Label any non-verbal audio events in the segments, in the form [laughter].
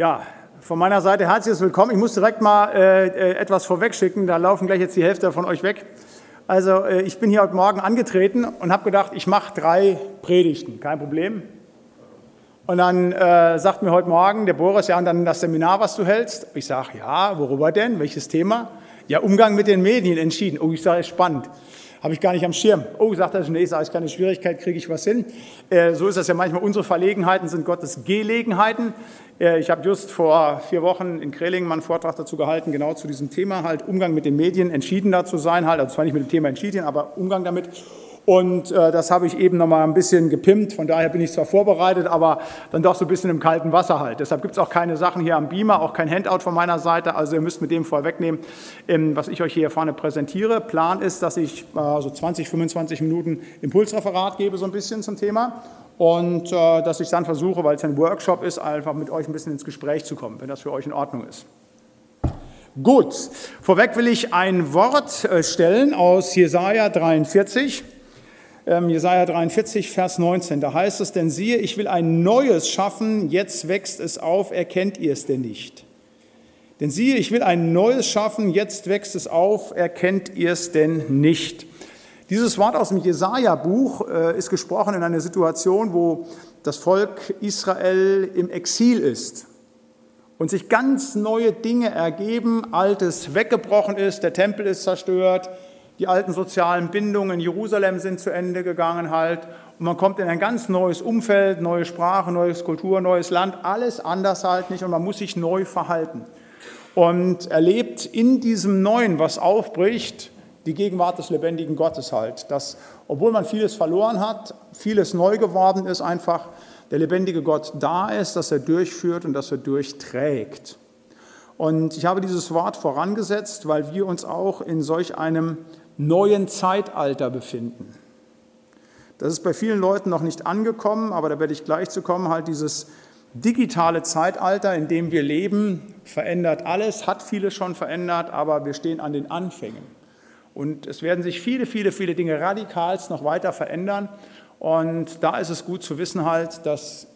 Ja, von meiner Seite herzliches Willkommen. Ich muss direkt mal äh, äh, etwas vorwegschicken, da laufen gleich jetzt die Hälfte von euch weg. Also äh, ich bin hier heute Morgen angetreten und habe gedacht, ich mache drei Predigten, kein Problem. Und dann äh, sagt mir heute Morgen der Boris, ja, und dann das Seminar, was du hältst. Ich sage, ja, worüber denn? Welches Thema? Ja, Umgang mit den Medien entschieden. Oh, ich sage, spannend habe ich gar nicht am Schirm. Oh, sagt er, nee, ist keine Schwierigkeit, kriege ich was hin. Äh, so ist das ja manchmal. Unsere Verlegenheiten sind Gottes Gelegenheiten. Äh, ich habe just vor vier Wochen in Krelingen mal einen Vortrag dazu gehalten, genau zu diesem Thema, halt Umgang mit den Medien, entschiedener zu sein, halt, also zwar nicht mit dem Thema entschieden, aber Umgang damit. Und äh, das habe ich eben noch mal ein bisschen gepimpt. Von daher bin ich zwar vorbereitet, aber dann doch so ein bisschen im kalten Wasser halt. Deshalb gibt es auch keine Sachen hier am Beamer, auch kein Handout von meiner Seite. Also ihr müsst mit dem vorwegnehmen, ähm, was ich euch hier vorne präsentiere. Plan ist, dass ich äh, so 20, 25 Minuten Impulsreferat gebe, so ein bisschen zum Thema. Und äh, dass ich dann versuche, weil es ein Workshop ist, einfach mit euch ein bisschen ins Gespräch zu kommen, wenn das für euch in Ordnung ist. Gut, vorweg will ich ein Wort äh, stellen aus Jesaja 43. Ähm, Jesaja 43, Vers 19. Da heißt es: Denn siehe, ich will ein Neues schaffen, jetzt wächst es auf, erkennt ihr es denn nicht? Denn siehe, ich will ein Neues schaffen, jetzt wächst es auf, erkennt ihr es denn nicht? Dieses Wort aus dem Jesaja-Buch äh, ist gesprochen in einer Situation, wo das Volk Israel im Exil ist und sich ganz neue Dinge ergeben, Altes weggebrochen ist, der Tempel ist zerstört, die alten sozialen Bindungen in Jerusalem sind zu Ende gegangen halt. Und man kommt in ein ganz neues Umfeld, neue Sprache, neues Kultur, neues Land, alles anders halt nicht und man muss sich neu verhalten. Und erlebt in diesem Neuen, was aufbricht, die Gegenwart des lebendigen Gottes halt. Dass, obwohl man vieles verloren hat, vieles neu geworden ist, einfach der lebendige Gott da ist, dass er durchführt und dass er durchträgt. Und ich habe dieses Wort vorangesetzt, weil wir uns auch in solch einem neuen Zeitalter befinden. Das ist bei vielen Leuten noch nicht angekommen, aber da werde ich gleich zu kommen, halt dieses digitale Zeitalter, in dem wir leben, verändert alles, hat vieles schon verändert, aber wir stehen an den Anfängen. Und es werden sich viele, viele, viele Dinge radikalst noch weiter verändern. Und da ist es gut zu wissen halt, dass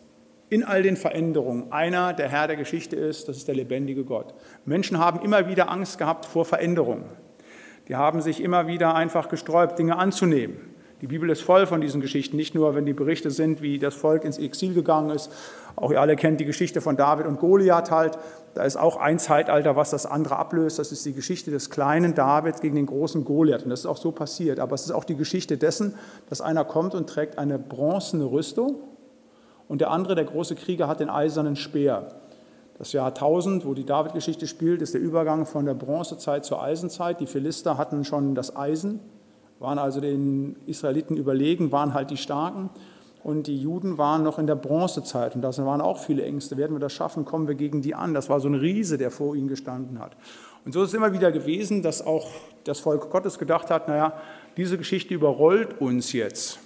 in all den Veränderungen einer der Herr der Geschichte ist, das ist der lebendige Gott. Menschen haben immer wieder Angst gehabt vor Veränderungen. Die haben sich immer wieder einfach gesträubt, Dinge anzunehmen. Die Bibel ist voll von diesen Geschichten, nicht nur, wenn die Berichte sind, wie das Volk ins Exil gegangen ist. Auch ihr alle kennt die Geschichte von David und Goliath halt. Da ist auch ein Zeitalter, was das andere ablöst. Das ist die Geschichte des kleinen David gegen den großen Goliath. Und das ist auch so passiert. Aber es ist auch die Geschichte dessen, dass einer kommt und trägt eine bronzene Rüstung und der andere, der große Krieger, hat den eisernen Speer. Das Jahr 1000, wo die David-Geschichte spielt, ist der Übergang von der Bronzezeit zur Eisenzeit. Die Philister hatten schon das Eisen, waren also den Israeliten überlegen, waren halt die Starken. Und die Juden waren noch in der Bronzezeit. Und da waren auch viele Ängste. Werden wir das schaffen? Kommen wir gegen die an? Das war so ein Riese, der vor ihnen gestanden hat. Und so ist es immer wieder gewesen, dass auch das Volk Gottes gedacht hat, naja, diese Geschichte überrollt uns jetzt.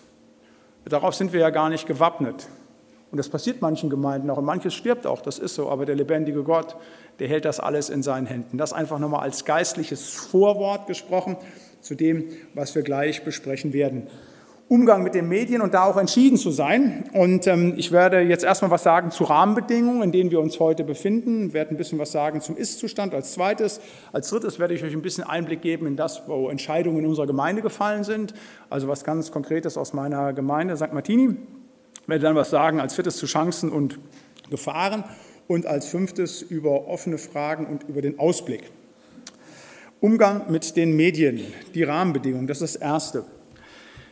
Darauf sind wir ja gar nicht gewappnet. Und das passiert manchen Gemeinden auch. Und manches stirbt auch, das ist so. Aber der lebendige Gott, der hält das alles in seinen Händen. Das einfach nochmal als geistliches Vorwort gesprochen zu dem, was wir gleich besprechen werden. Umgang mit den Medien und da auch entschieden zu sein. Und ähm, ich werde jetzt erstmal was sagen zu Rahmenbedingungen, in denen wir uns heute befinden, werde ein bisschen was sagen zum Ist-Zustand als zweites. Als drittes werde ich euch ein bisschen Einblick geben in das, wo Entscheidungen in unserer Gemeinde gefallen sind, also was ganz Konkretes aus meiner Gemeinde St. Martini werde dann was sagen als viertes zu Chancen und Gefahren und als fünftes über offene Fragen und über den Ausblick. Umgang mit den Medien, die Rahmenbedingungen, das ist das Erste.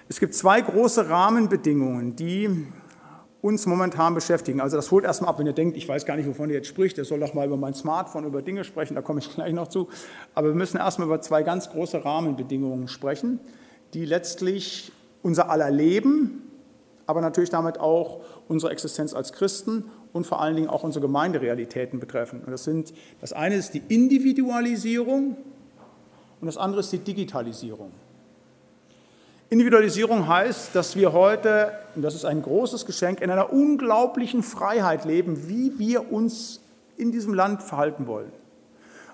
Es gibt zwei große Rahmenbedingungen, die uns momentan beschäftigen. Also das holt erstmal ab, wenn ihr denkt, ich weiß gar nicht, wovon ihr jetzt spricht, der soll doch mal über mein Smartphone, über Dinge sprechen, da komme ich gleich noch zu. Aber wir müssen erstmal über zwei ganz große Rahmenbedingungen sprechen, die letztlich unser aller Leben aber natürlich damit auch unsere Existenz als Christen und vor allen Dingen auch unsere Gemeinderealitäten betreffen. Und das, sind, das eine ist die Individualisierung und das andere ist die Digitalisierung. Individualisierung heißt, dass wir heute, und das ist ein großes Geschenk, in einer unglaublichen Freiheit leben, wie wir uns in diesem Land verhalten wollen.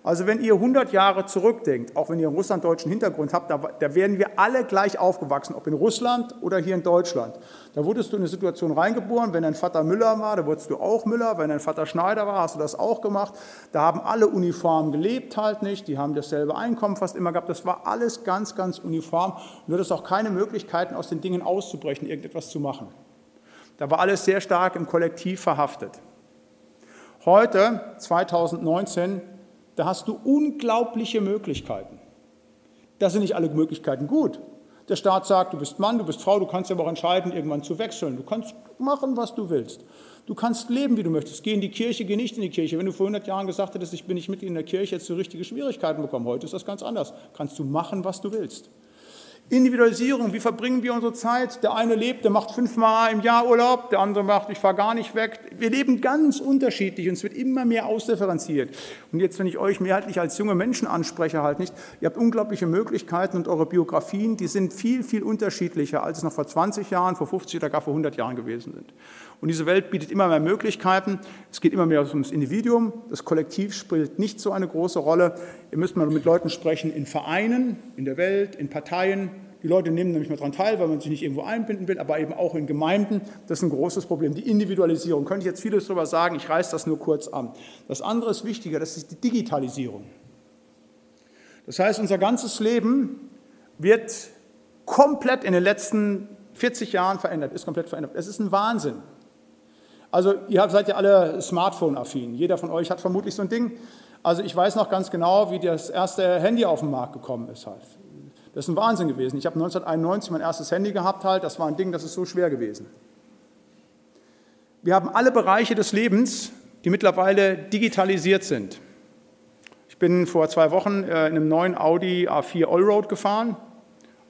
Also wenn ihr 100 Jahre zurückdenkt, auch wenn ihr einen russlanddeutschen Hintergrund habt, da, da werden wir alle gleich aufgewachsen, ob in Russland oder hier in Deutschland. Da wurdest du in eine Situation reingeboren, wenn dein Vater Müller war, da wurdest du auch Müller, wenn dein Vater Schneider war, hast du das auch gemacht. Da haben alle uniform gelebt halt nicht, die haben dasselbe Einkommen fast immer gehabt, das war alles ganz, ganz uniform. Du hattest auch keine Möglichkeiten, aus den Dingen auszubrechen, irgendetwas zu machen. Da war alles sehr stark im Kollektiv verhaftet. Heute, 2019, da hast du unglaubliche Möglichkeiten. Da sind nicht alle Möglichkeiten gut. Der Staat sagt, du bist Mann, du bist Frau, du kannst aber auch entscheiden, irgendwann zu wechseln. Du kannst machen, was du willst. Du kannst leben, wie du möchtest. Geh in die Kirche, geh nicht in die Kirche. Wenn du vor 100 Jahren gesagt hättest, ich bin nicht Mitglied in der Kirche, jetzt du richtige Schwierigkeiten bekommen. Heute ist das ganz anders. Kannst du machen, was du willst. Individualisierung, wie verbringen wir unsere Zeit? Der eine lebt, der macht fünfmal im Jahr Urlaub, der andere macht, ich fahre gar nicht weg. Wir leben ganz unterschiedlich und es wird immer mehr ausdifferenziert. Und jetzt, wenn ich euch mehrheitlich als junge Menschen anspreche, halt nicht, ihr habt unglaubliche Möglichkeiten und eure Biografien, die sind viel, viel unterschiedlicher, als es noch vor 20 Jahren, vor 50 oder gar vor 100 Jahren gewesen sind. Und diese Welt bietet immer mehr Möglichkeiten. Es geht immer mehr ums Individuum. Das Kollektiv spielt nicht so eine große Rolle. Ihr müsst mal mit Leuten sprechen in Vereinen, in der Welt, in Parteien. Die Leute nehmen nämlich mal daran teil, weil man sich nicht irgendwo einbinden will, aber eben auch in Gemeinden. Das ist ein großes Problem. Die Individualisierung. Könnte ich jetzt vieles darüber sagen, ich reiße das nur kurz an. Das andere ist wichtiger, das ist die Digitalisierung. Das heißt, unser ganzes Leben wird komplett in den letzten 40 Jahren verändert, ist komplett verändert. Es ist ein Wahnsinn. Also ihr seid ja alle Smartphone-affin. Jeder von euch hat vermutlich so ein Ding. Also ich weiß noch ganz genau, wie das erste Handy auf den Markt gekommen ist. Halt. Das ist ein Wahnsinn gewesen. Ich habe 1991 mein erstes Handy gehabt. Halt. Das war ein Ding, das ist so schwer gewesen. Wir haben alle Bereiche des Lebens, die mittlerweile digitalisiert sind. Ich bin vor zwei Wochen äh, in einem neuen Audi A4 Allroad gefahren.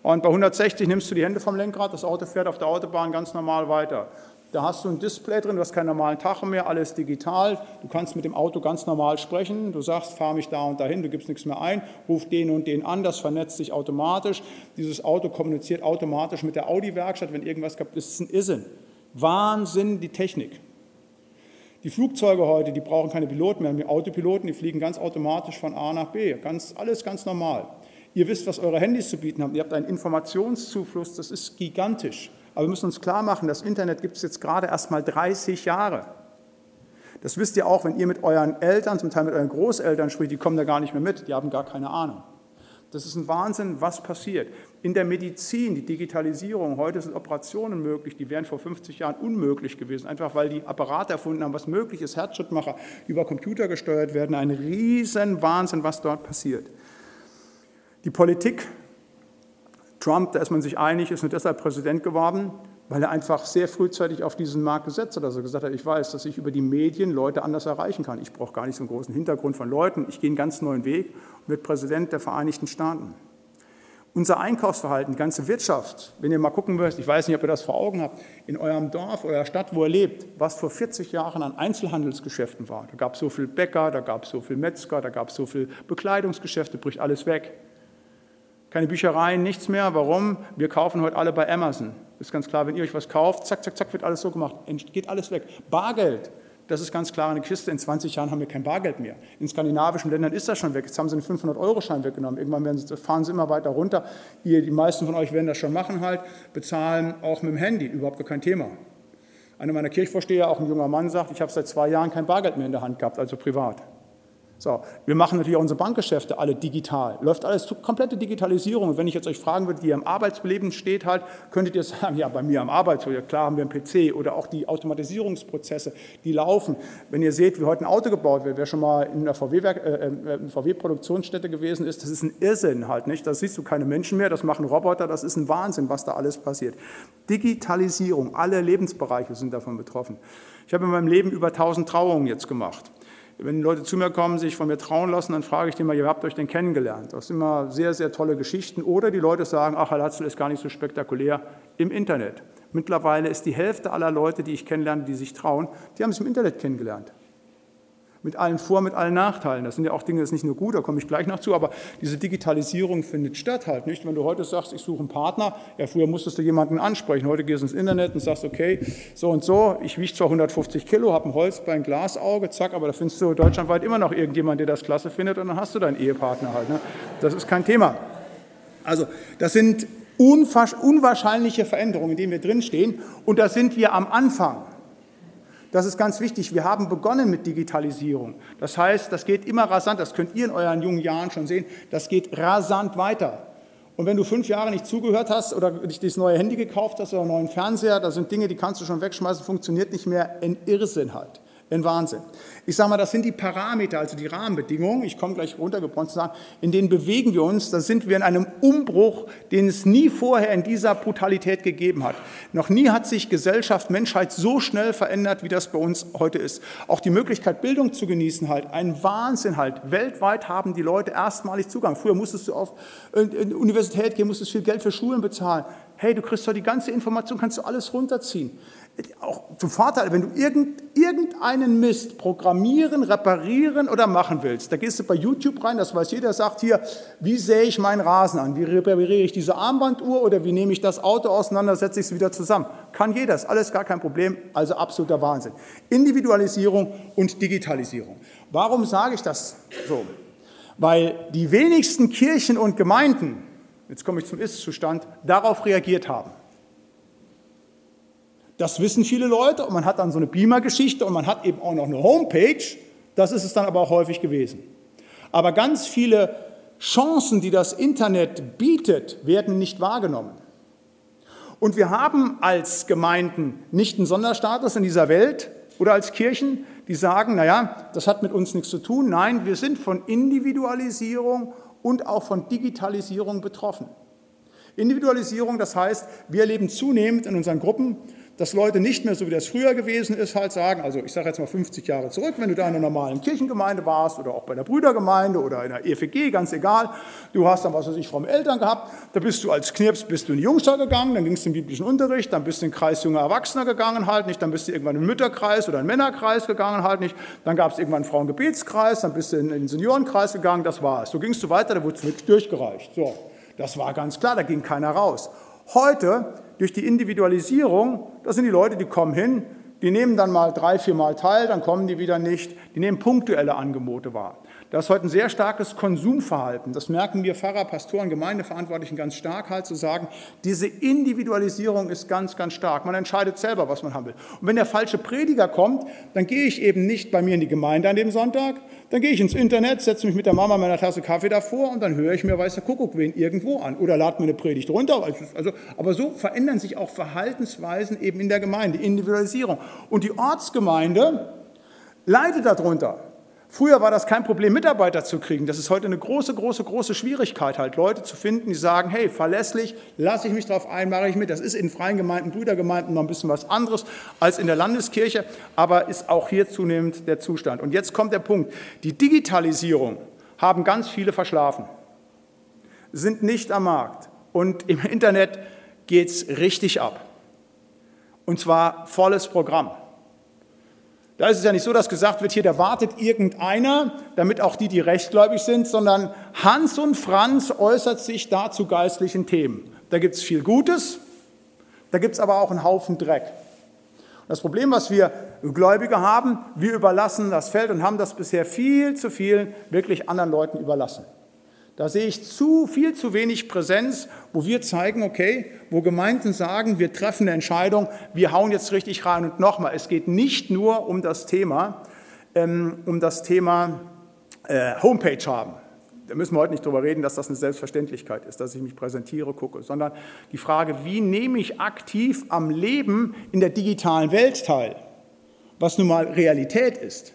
Und bei 160 nimmst du die Hände vom Lenkrad, das Auto fährt auf der Autobahn ganz normal weiter. Da hast du ein Display drin, du hast keinen normalen Tacho mehr, alles digital. Du kannst mit dem Auto ganz normal sprechen. Du sagst, fahr mich da und dahin, du gibst nichts mehr ein, ruf den und den an, das vernetzt sich automatisch. Dieses Auto kommuniziert automatisch mit der Audi-Werkstatt, wenn irgendwas gibt. Das ist ein Irrsinn. Wahnsinn, die Technik. Die Flugzeuge heute, die brauchen keine Piloten mehr. Die Autopiloten, die fliegen ganz automatisch von A nach B. Ganz, alles ganz normal. Ihr wisst, was eure Handys zu bieten haben. Ihr habt einen Informationszufluss, das ist gigantisch. Aber wir müssen uns klar machen, das Internet gibt es jetzt gerade erst mal 30 Jahre. Das wisst ihr auch, wenn ihr mit euren Eltern, zum Teil mit euren Großeltern spricht, die kommen da gar nicht mehr mit, die haben gar keine Ahnung. Das ist ein Wahnsinn, was passiert. In der Medizin, die Digitalisierung, heute sind Operationen möglich, die wären vor 50 Jahren unmöglich gewesen, einfach weil die Apparate erfunden haben, was möglich ist, Herzschrittmacher über Computer gesteuert werden. Ein riesen Wahnsinn, was dort passiert. Die Politik Trump, da ist man sich einig, ist nur deshalb Präsident geworden, weil er einfach sehr frühzeitig auf diesen Markt gesetzt hat. Also gesagt hat, ich weiß, dass ich über die Medien Leute anders erreichen kann. Ich brauche gar nicht so einen großen Hintergrund von Leuten. Ich gehe einen ganz neuen Weg und werde Präsident der Vereinigten Staaten. Unser Einkaufsverhalten, die ganze Wirtschaft, wenn ihr mal gucken müsst, ich weiß nicht, ob ihr das vor Augen habt, in eurem Dorf, eurer Stadt, wo ihr lebt, was vor 40 Jahren an Einzelhandelsgeschäften war. Da gab es so viel Bäcker, da gab es so viel Metzger, da gab es so viel Bekleidungsgeschäfte, bricht alles weg keine Büchereien, nichts mehr. Warum? Wir kaufen heute alle bei Amazon. Ist ganz klar, wenn ihr euch was kauft, zack, zack, zack, wird alles so gemacht. Geht alles weg. Bargeld, das ist ganz klar eine Kiste. In 20 Jahren haben wir kein Bargeld mehr. In skandinavischen Ländern ist das schon weg. Jetzt haben sie einen 500-Euro-Schein weggenommen. Irgendwann sie, fahren sie immer weiter runter. Ihr, die meisten von euch werden das schon machen halt, bezahlen auch mit dem Handy. Überhaupt gar kein Thema. Einer meiner Kirchvorsteher, auch ein junger Mann, sagt, ich habe seit zwei Jahren kein Bargeld mehr in der Hand gehabt, also privat. So, wir machen natürlich auch unsere Bankgeschäfte alle digital. Läuft alles zu komplette Digitalisierung. Und wenn ich jetzt euch fragen würde, wie ihr im Arbeitsleben steht, halt, könntet ihr sagen, ja, bei mir am Arbeitsplatz, klar haben wir einen PC oder auch die Automatisierungsprozesse, die laufen. Wenn ihr seht, wie heute ein Auto gebaut wird, wer schon mal in einer VW-Produktionsstätte VW äh, äh, gewesen ist, das ist ein Irrsinn halt, nicht? Da siehst du keine Menschen mehr, das machen Roboter, das ist ein Wahnsinn, was da alles passiert. Digitalisierung, alle Lebensbereiche sind davon betroffen. Ich habe in meinem Leben über 1000 Trauungen jetzt gemacht. Wenn Leute zu mir kommen, sich von mir trauen lassen, dann frage ich die mal, ihr habt euch denn kennengelernt? Das sind immer sehr, sehr tolle Geschichten. Oder die Leute sagen, ach, Herr Latzel ist gar nicht so spektakulär im Internet. Mittlerweile ist die Hälfte aller Leute, die ich kennenlerne, die sich trauen, die haben sich im Internet kennengelernt. Mit allen Vor-, mit allen Nachteilen. Das sind ja auch Dinge, das ist nicht nur gut, da komme ich gleich noch zu, aber diese Digitalisierung findet statt halt nicht. Wenn du heute sagst, ich suche einen Partner, ja, früher musstest du jemanden ansprechen, heute gehst du ins Internet und sagst, okay, so und so, ich wiege zwar 150 Kilo, habe ein Holzbein, ein Glasauge, zack, aber da findest du deutschlandweit immer noch irgendjemand, der das klasse findet und dann hast du deinen Ehepartner halt. Ne? Das ist kein Thema. Also, das sind unwahrscheinliche Veränderungen, in denen wir drinstehen und da sind wir am Anfang. Das ist ganz wichtig. Wir haben begonnen mit Digitalisierung. Das heißt, das geht immer rasant. Das könnt ihr in euren jungen Jahren schon sehen. Das geht rasant weiter. Und wenn du fünf Jahre nicht zugehört hast oder nicht das neue Handy gekauft hast oder einen neuen Fernseher, da sind Dinge, die kannst du schon wegschmeißen, funktioniert nicht mehr. Ein Irrsinn halt. Ein Wahnsinn. Ich sage mal, das sind die Parameter, also die Rahmenbedingungen, ich komme gleich runtergebrochen zu sagen, in denen bewegen wir uns, da sind wir in einem Umbruch, den es nie vorher in dieser Brutalität gegeben hat. Noch nie hat sich Gesellschaft, Menschheit so schnell verändert, wie das bei uns heute ist. Auch die Möglichkeit, Bildung zu genießen, halt, ein Wahnsinn halt. Weltweit haben die Leute erstmalig Zugang. Früher musstest du auf eine Universität gehen, musstest viel Geld für Schulen bezahlen. Hey, du kriegst doch die ganze Information, kannst du alles runterziehen auch zum Vorteil, wenn du irgend, irgendeinen Mist programmieren, reparieren oder machen willst, da gehst du bei YouTube rein, das weiß jeder, sagt hier, wie sähe ich meinen Rasen an, wie repariere ich diese Armbanduhr oder wie nehme ich das Auto auseinander, setze ich es wieder zusammen. Kann jeder, ist alles gar kein Problem, also absoluter Wahnsinn. Individualisierung und Digitalisierung. Warum sage ich das so? Weil die wenigsten Kirchen und Gemeinden, jetzt komme ich zum Ist-Zustand, darauf reagiert haben. Das wissen viele Leute und man hat dann so eine Beamer-Geschichte und man hat eben auch noch eine Homepage. Das ist es dann aber auch häufig gewesen. Aber ganz viele Chancen, die das Internet bietet, werden nicht wahrgenommen. Und wir haben als Gemeinden nicht einen Sonderstatus in dieser Welt oder als Kirchen, die sagen, naja, das hat mit uns nichts zu tun. Nein, wir sind von Individualisierung und auch von Digitalisierung betroffen. Individualisierung, das heißt, wir erleben zunehmend in unseren Gruppen, dass Leute nicht mehr so wie das früher gewesen ist, halt sagen, also ich sage jetzt mal 50 Jahre zurück, wenn du da in einer normalen Kirchengemeinde warst oder auch bei der Brüdergemeinde oder in der EFG, ganz egal, du hast dann was weiß ich vom Eltern gehabt, da bist du als Knirps bist du in die Jungschar gegangen, dann gingst du in den biblischen Unterricht, dann bist du in den Kreis junger Erwachsener gegangen halt nicht, dann bist du irgendwann in den Mütterkreis oder in den Männerkreis gegangen halt nicht, dann gab es irgendwann einen Frauengebetskreis, dann bist du in den Seniorenkreis gegangen, das war es. So gingst du weiter, da wurde es wirklich durchgereicht. So, das war ganz klar, da ging keiner raus. Heute durch die Individualisierung, das sind die Leute, die kommen hin, die nehmen dann mal drei, vier Mal teil, dann kommen die wieder nicht. Die nehmen punktuelle Angebote wahr. Das ist heute ein sehr starkes Konsumverhalten. Das merken wir Pfarrer, Pastoren, Gemeindeverantwortlichen ganz stark halt zu sagen, diese Individualisierung ist ganz, ganz stark. Man entscheidet selber, was man haben will. Und wenn der falsche Prediger kommt, dann gehe ich eben nicht bei mir in die Gemeinde an dem Sonntag, dann gehe ich ins Internet, setze mich mit der Mama meiner Tasse Kaffee davor und dann höre ich mir weiß der Kuckuck wen irgendwo an oder lade mir eine Predigt runter. Also, aber so verändern sich auch Verhaltensweisen eben in der Gemeinde, Individualisierung. Und die Ortsgemeinde leidet darunter. Früher war das kein Problem, Mitarbeiter zu kriegen. Das ist heute eine große, große, große Schwierigkeit, halt Leute zu finden, die sagen, hey, verlässlich, lasse ich mich darauf ein, mache ich mit. Das ist in freien Gemeinden, Brüdergemeinden noch ein bisschen was anderes als in der Landeskirche, aber ist auch hier zunehmend der Zustand. Und jetzt kommt der Punkt. Die Digitalisierung haben ganz viele verschlafen, sind nicht am Markt. Und im Internet geht es richtig ab. Und zwar volles Programm. Da ist es ja nicht so, dass gesagt wird, hier, da wartet irgendeiner, damit auch die, die rechtgläubig sind, sondern Hans und Franz äußert sich da zu geistlichen Themen. Da gibt es viel Gutes, da gibt es aber auch einen Haufen Dreck. Das Problem, was wir Gläubige haben, wir überlassen das Feld und haben das bisher viel zu viel wirklich anderen Leuten überlassen. Da sehe ich zu viel zu wenig Präsenz, wo wir zeigen, okay, wo Gemeinden sagen, wir treffen eine Entscheidung, wir hauen jetzt richtig rein. Und nochmal, es geht nicht nur um das Thema, ähm, um das Thema äh, Homepage haben. Da müssen wir heute nicht drüber reden, dass das eine Selbstverständlichkeit ist, dass ich mich präsentiere, gucke, sondern die Frage, wie nehme ich aktiv am Leben in der digitalen Welt teil, was nun mal Realität ist.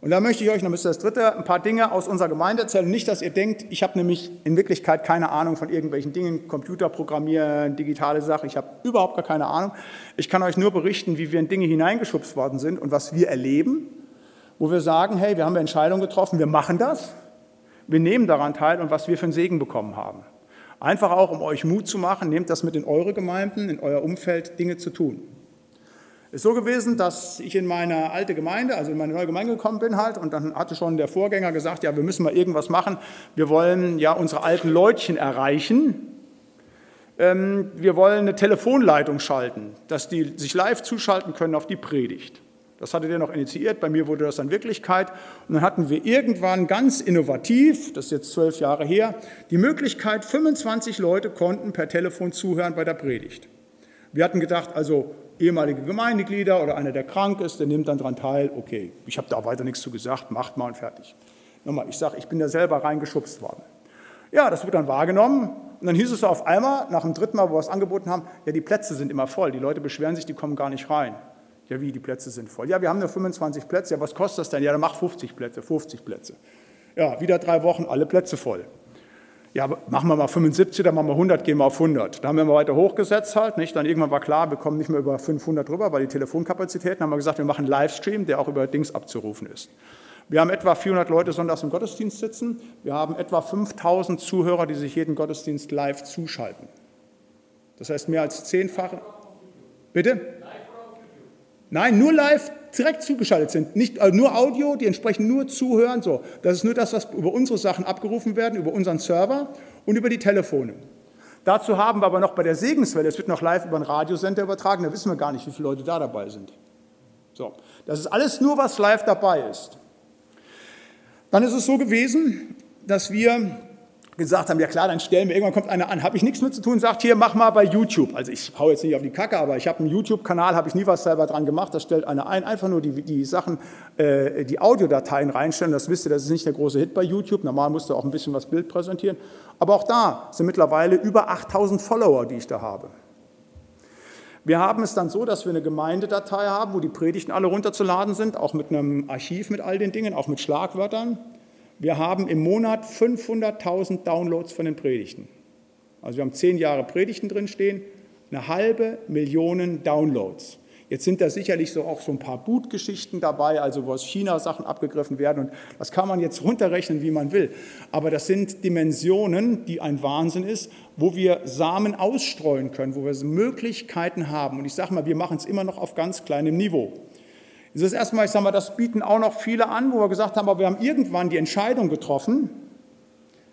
Und da möchte ich euch, dann müsst ihr das dritte, ein paar Dinge aus unserer Gemeinde erzählen. Nicht, dass ihr denkt, ich habe nämlich in Wirklichkeit keine Ahnung von irgendwelchen Dingen, Computer programmieren, digitale Sachen. Ich habe überhaupt gar keine Ahnung. Ich kann euch nur berichten, wie wir in Dinge hineingeschubst worden sind und was wir erleben, wo wir sagen, hey, wir haben eine Entscheidung getroffen, wir machen das, wir nehmen daran teil und was wir für einen Segen bekommen haben. Einfach auch, um euch Mut zu machen, nehmt das mit in eure Gemeinden, in euer Umfeld, Dinge zu tun. Ist so gewesen, dass ich in meine alte Gemeinde, also in meine neue Gemeinde gekommen bin halt und dann hatte schon der Vorgänger gesagt, ja, wir müssen mal irgendwas machen. Wir wollen ja unsere alten Leutchen erreichen. Ähm, wir wollen eine Telefonleitung schalten, dass die sich live zuschalten können auf die Predigt. Das hatte der noch initiiert, bei mir wurde das dann Wirklichkeit. Und dann hatten wir irgendwann ganz innovativ, das ist jetzt zwölf Jahre her, die Möglichkeit, 25 Leute konnten per Telefon zuhören bei der Predigt. Wir hatten gedacht, also ehemalige Gemeindeglieder oder einer, der krank ist, der nimmt dann daran teil. Okay, ich habe da weiter nichts zu gesagt, macht mal und fertig. Nochmal, ich sage, ich bin da selber reingeschubst worden. Ja, das wird dann wahrgenommen. Und dann hieß es auf einmal, nach dem dritten Mal, wo wir es angeboten haben, ja, die Plätze sind immer voll. Die Leute beschweren sich, die kommen gar nicht rein. Ja, wie, die Plätze sind voll. Ja, wir haben nur 25 Plätze. Ja, was kostet das denn? Ja, dann mach 50 Plätze, 50 Plätze. Ja, wieder drei Wochen, alle Plätze voll ja, machen wir mal 75, dann machen wir 100, gehen wir auf 100. Da haben wir mal weiter hochgesetzt halt, nicht? Dann irgendwann war klar, wir kommen nicht mehr über 500 drüber, weil die Telefonkapazitäten, haben wir gesagt, wir machen einen Livestream, der auch über Dings abzurufen ist. Wir haben etwa 400 Leute sonntags im Gottesdienst sitzen. Wir haben etwa 5000 Zuhörer, die sich jeden Gottesdienst live zuschalten. Das heißt mehr als zehnfache. Bitte? Nein, nur live direkt zugeschaltet sind. Nicht also nur Audio, die entsprechend nur zuhören. So. Das ist nur das, was über unsere Sachen abgerufen werden, über unseren Server und über die Telefone. Dazu haben wir aber noch bei der Segenswelle, es wird noch live über einen Radiosender übertragen, da wissen wir gar nicht, wie viele Leute da dabei sind. So. Das ist alles nur, was live dabei ist. Dann ist es so gewesen, dass wir gesagt haben, ja klar, dann stellen wir, irgendwann kommt einer an, habe ich nichts mit zu tun, sagt hier, mach mal bei YouTube. Also ich hau jetzt nicht auf die Kacke, aber ich habe einen YouTube-Kanal, habe ich nie was selber dran gemacht, da stellt einer ein, einfach nur die, die Sachen, äh, die Audiodateien reinstellen, das wisst ihr, das ist nicht der große Hit bei YouTube, normal musst du auch ein bisschen was Bild präsentieren, aber auch da sind mittlerweile über 8000 Follower, die ich da habe. Wir haben es dann so, dass wir eine Gemeindedatei haben, wo die Predigten alle runterzuladen sind, auch mit einem Archiv mit all den Dingen, auch mit Schlagwörtern. Wir haben im Monat 500.000 Downloads von den Predigten. Also wir haben zehn Jahre Predigten drinstehen, eine halbe Million Downloads. Jetzt sind da sicherlich so auch so ein paar Bootgeschichten dabei, also wo aus China Sachen abgegriffen werden und das kann man jetzt runterrechnen, wie man will. Aber das sind Dimensionen, die ein Wahnsinn ist, wo wir Samen ausstreuen können, wo wir Möglichkeiten haben. Und ich sage mal, wir machen es immer noch auf ganz kleinem Niveau. Das ist erstmal, ich sage mal, das bieten auch noch viele an, wo wir gesagt haben, aber wir haben irgendwann die Entscheidung getroffen,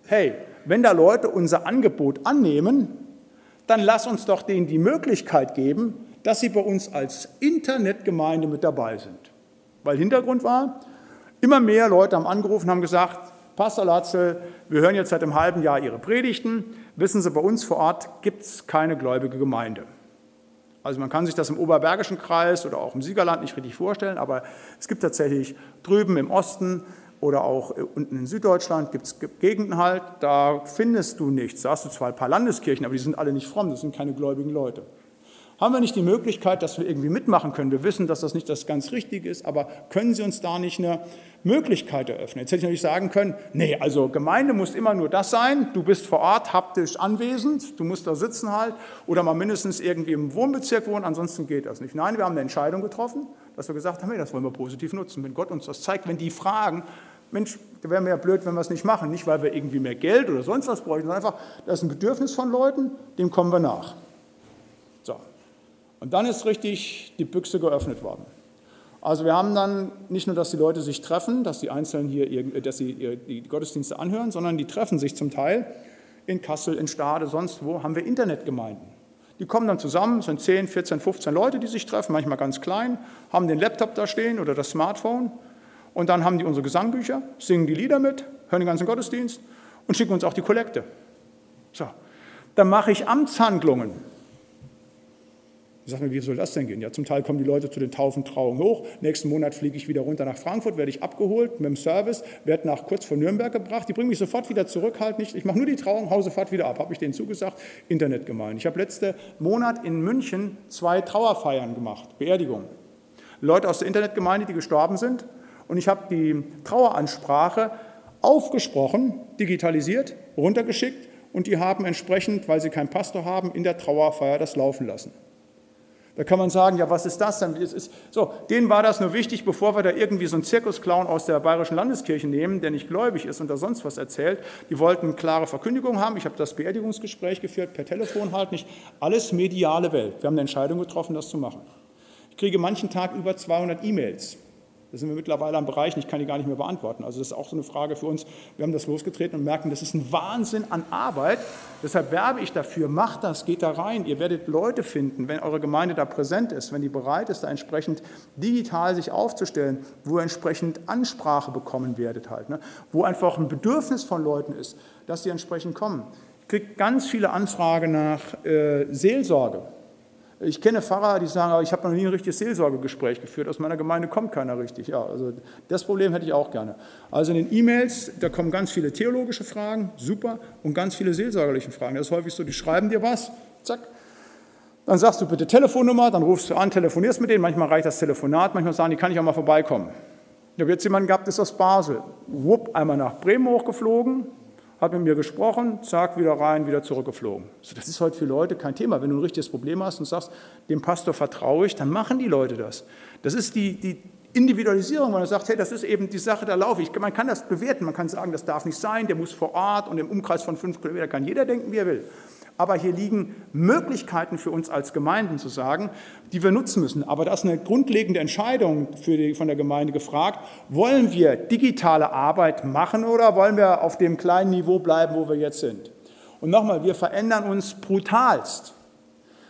hey, wenn da Leute unser Angebot annehmen, dann lass uns doch denen die Möglichkeit geben, dass sie bei uns als Internetgemeinde mit dabei sind. Weil Hintergrund war, immer mehr Leute haben angerufen, haben gesagt, Pastor Latzel, wir hören jetzt seit einem halben Jahr Ihre Predigten. Wissen Sie, bei uns vor Ort gibt es keine gläubige Gemeinde. Also man kann sich das im Oberbergischen Kreis oder auch im Siegerland nicht richtig vorstellen, aber es gibt tatsächlich drüben im Osten oder auch äh, unten in Süddeutschland gibt es Gegenden halt, da findest du nichts. Da hast du zwar ein paar Landeskirchen, aber die sind alle nicht fromm, das sind keine gläubigen Leute. Haben wir nicht die Möglichkeit, dass wir irgendwie mitmachen können? Wir wissen, dass das nicht das ganz Richtige ist, aber können Sie uns da nicht eine Möglichkeit eröffnen? Jetzt hätte ich natürlich sagen können, nee, also Gemeinde muss immer nur das sein, du bist vor Ort haptisch anwesend, du musst da sitzen halt oder mal mindestens irgendwie im Wohnbezirk wohnen, ansonsten geht das nicht. Nein, wir haben eine Entscheidung getroffen, dass wir gesagt haben, hey, das wollen wir positiv nutzen. Wenn Gott uns das zeigt, wenn die fragen, Mensch, da wäre mir ja blöd, wenn wir es nicht machen. Nicht, weil wir irgendwie mehr Geld oder sonst was bräuchten, sondern einfach, das ist ein Bedürfnis von Leuten, dem kommen wir nach. Und dann ist richtig die Büchse geöffnet worden. Also wir haben dann nicht nur, dass die Leute sich treffen, dass die Einzelnen hier, dass sie die Gottesdienste anhören, sondern die treffen sich zum Teil in Kassel, in Stade, sonst wo, haben wir Internetgemeinden. Die kommen dann zusammen, sind 10, 14, 15 Leute, die sich treffen, manchmal ganz klein, haben den Laptop da stehen oder das Smartphone und dann haben die unsere Gesangbücher, singen die Lieder mit, hören den ganzen Gottesdienst und schicken uns auch die Kollekte. So, dann mache ich Amtshandlungen ich sage mir, wie soll das denn gehen? Ja, zum Teil kommen die Leute zu den Taufen, Trauungen hoch. Nächsten Monat fliege ich wieder runter nach Frankfurt, werde ich abgeholt mit dem Service, werde nach kurz vor Nürnberg gebracht. Die bringen mich sofort wieder zurück, halt nicht. Ich mache nur die Trauung, hau sofort wieder ab. Habe ich denen zugesagt, Internetgemeinde. Ich habe letzten Monat in München zwei Trauerfeiern gemacht, Beerdigungen. Leute aus der Internetgemeinde, die gestorben sind. Und ich habe die Traueransprache aufgesprochen, digitalisiert, runtergeschickt und die haben entsprechend, weil sie keinen Pastor haben, in der Trauerfeier das laufen lassen. Da kann man sagen, ja, was ist das denn? Das ist, so, denen war das nur wichtig, bevor wir da irgendwie so einen Zirkusclown aus der Bayerischen Landeskirche nehmen, der nicht gläubig ist und da sonst was erzählt. Die wollten klare Verkündigung haben. Ich habe das Beerdigungsgespräch geführt, per Telefon halt nicht. Alles mediale Welt. Wir haben eine Entscheidung getroffen, das zu machen. Ich kriege manchen Tag über 200 E-Mails. Da sind wir mittlerweile am Bereich, ich kann die gar nicht mehr beantworten. Also das ist auch so eine Frage für uns. Wir haben das losgetreten und merken, das ist ein Wahnsinn an Arbeit. Deshalb werbe ich dafür, macht das, geht da rein. Ihr werdet Leute finden, wenn eure Gemeinde da präsent ist, wenn die bereit ist, da entsprechend digital sich aufzustellen, wo ihr entsprechend Ansprache bekommen werdet halt. Ne? Wo einfach ein Bedürfnis von Leuten ist, dass sie entsprechend kommen. Ich kriege ganz viele Anfragen nach äh, Seelsorge. Ich kenne Pfarrer, die sagen, ich habe noch nie ein richtiges Seelsorgegespräch geführt, aus meiner Gemeinde kommt keiner richtig. Ja, also das Problem hätte ich auch gerne. Also in den E-Mails, da kommen ganz viele theologische Fragen, super, und ganz viele seelsorgerliche Fragen. Das ist häufig so, die schreiben dir was, zack, dann sagst du bitte Telefonnummer, dann rufst du an, telefonierst mit denen, manchmal reicht das Telefonat, manchmal sagen die, kann ich auch mal vorbeikommen. Ich habe jetzt jemanden gehabt, der ist aus Basel, wupp, einmal nach Bremen hochgeflogen, hat mit mir gesprochen, zack, wieder rein, wieder zurückgeflogen. So, das ist heute für Leute kein Thema. Wenn du ein richtiges Problem hast und sagst, dem Pastor vertraue ich, dann machen die Leute das. Das ist die, die Individualisierung, wenn man sagt, hey, das ist eben die Sache, da laufe ich. Man kann das bewerten, man kann sagen, das darf nicht sein, der muss vor Ort und im Umkreis von fünf Kilometern kann jeder denken, wie er will. Aber hier liegen Möglichkeiten für uns als Gemeinden zu sagen, die wir nutzen müssen. Aber das ist eine grundlegende Entscheidung die, von der Gemeinde gefragt. Wollen wir digitale Arbeit machen oder wollen wir auf dem kleinen Niveau bleiben, wo wir jetzt sind? Und nochmal, wir verändern uns brutalst.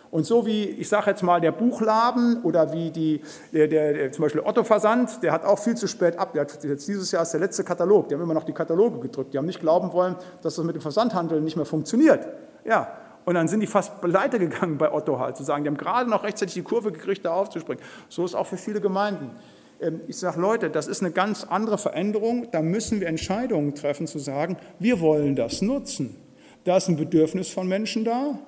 Und so wie, ich sage jetzt mal, der Buchladen oder wie die, der, der, zum Beispiel Otto Versand, der hat auch viel zu spät ab. Jetzt dieses Jahr ist der letzte Katalog. Die haben immer noch die Kataloge gedrückt. Die haben nicht glauben wollen, dass das mit dem Versandhandel nicht mehr funktioniert. Ja, und dann sind die fast pleite gegangen bei Otto halt, zu sagen, die haben gerade noch rechtzeitig die Kurve gekriegt, da aufzuspringen. So ist auch für viele Gemeinden. Ähm, ich sage, Leute, das ist eine ganz andere Veränderung. Da müssen wir Entscheidungen treffen, zu sagen, wir wollen das nutzen. Da ist ein Bedürfnis von Menschen da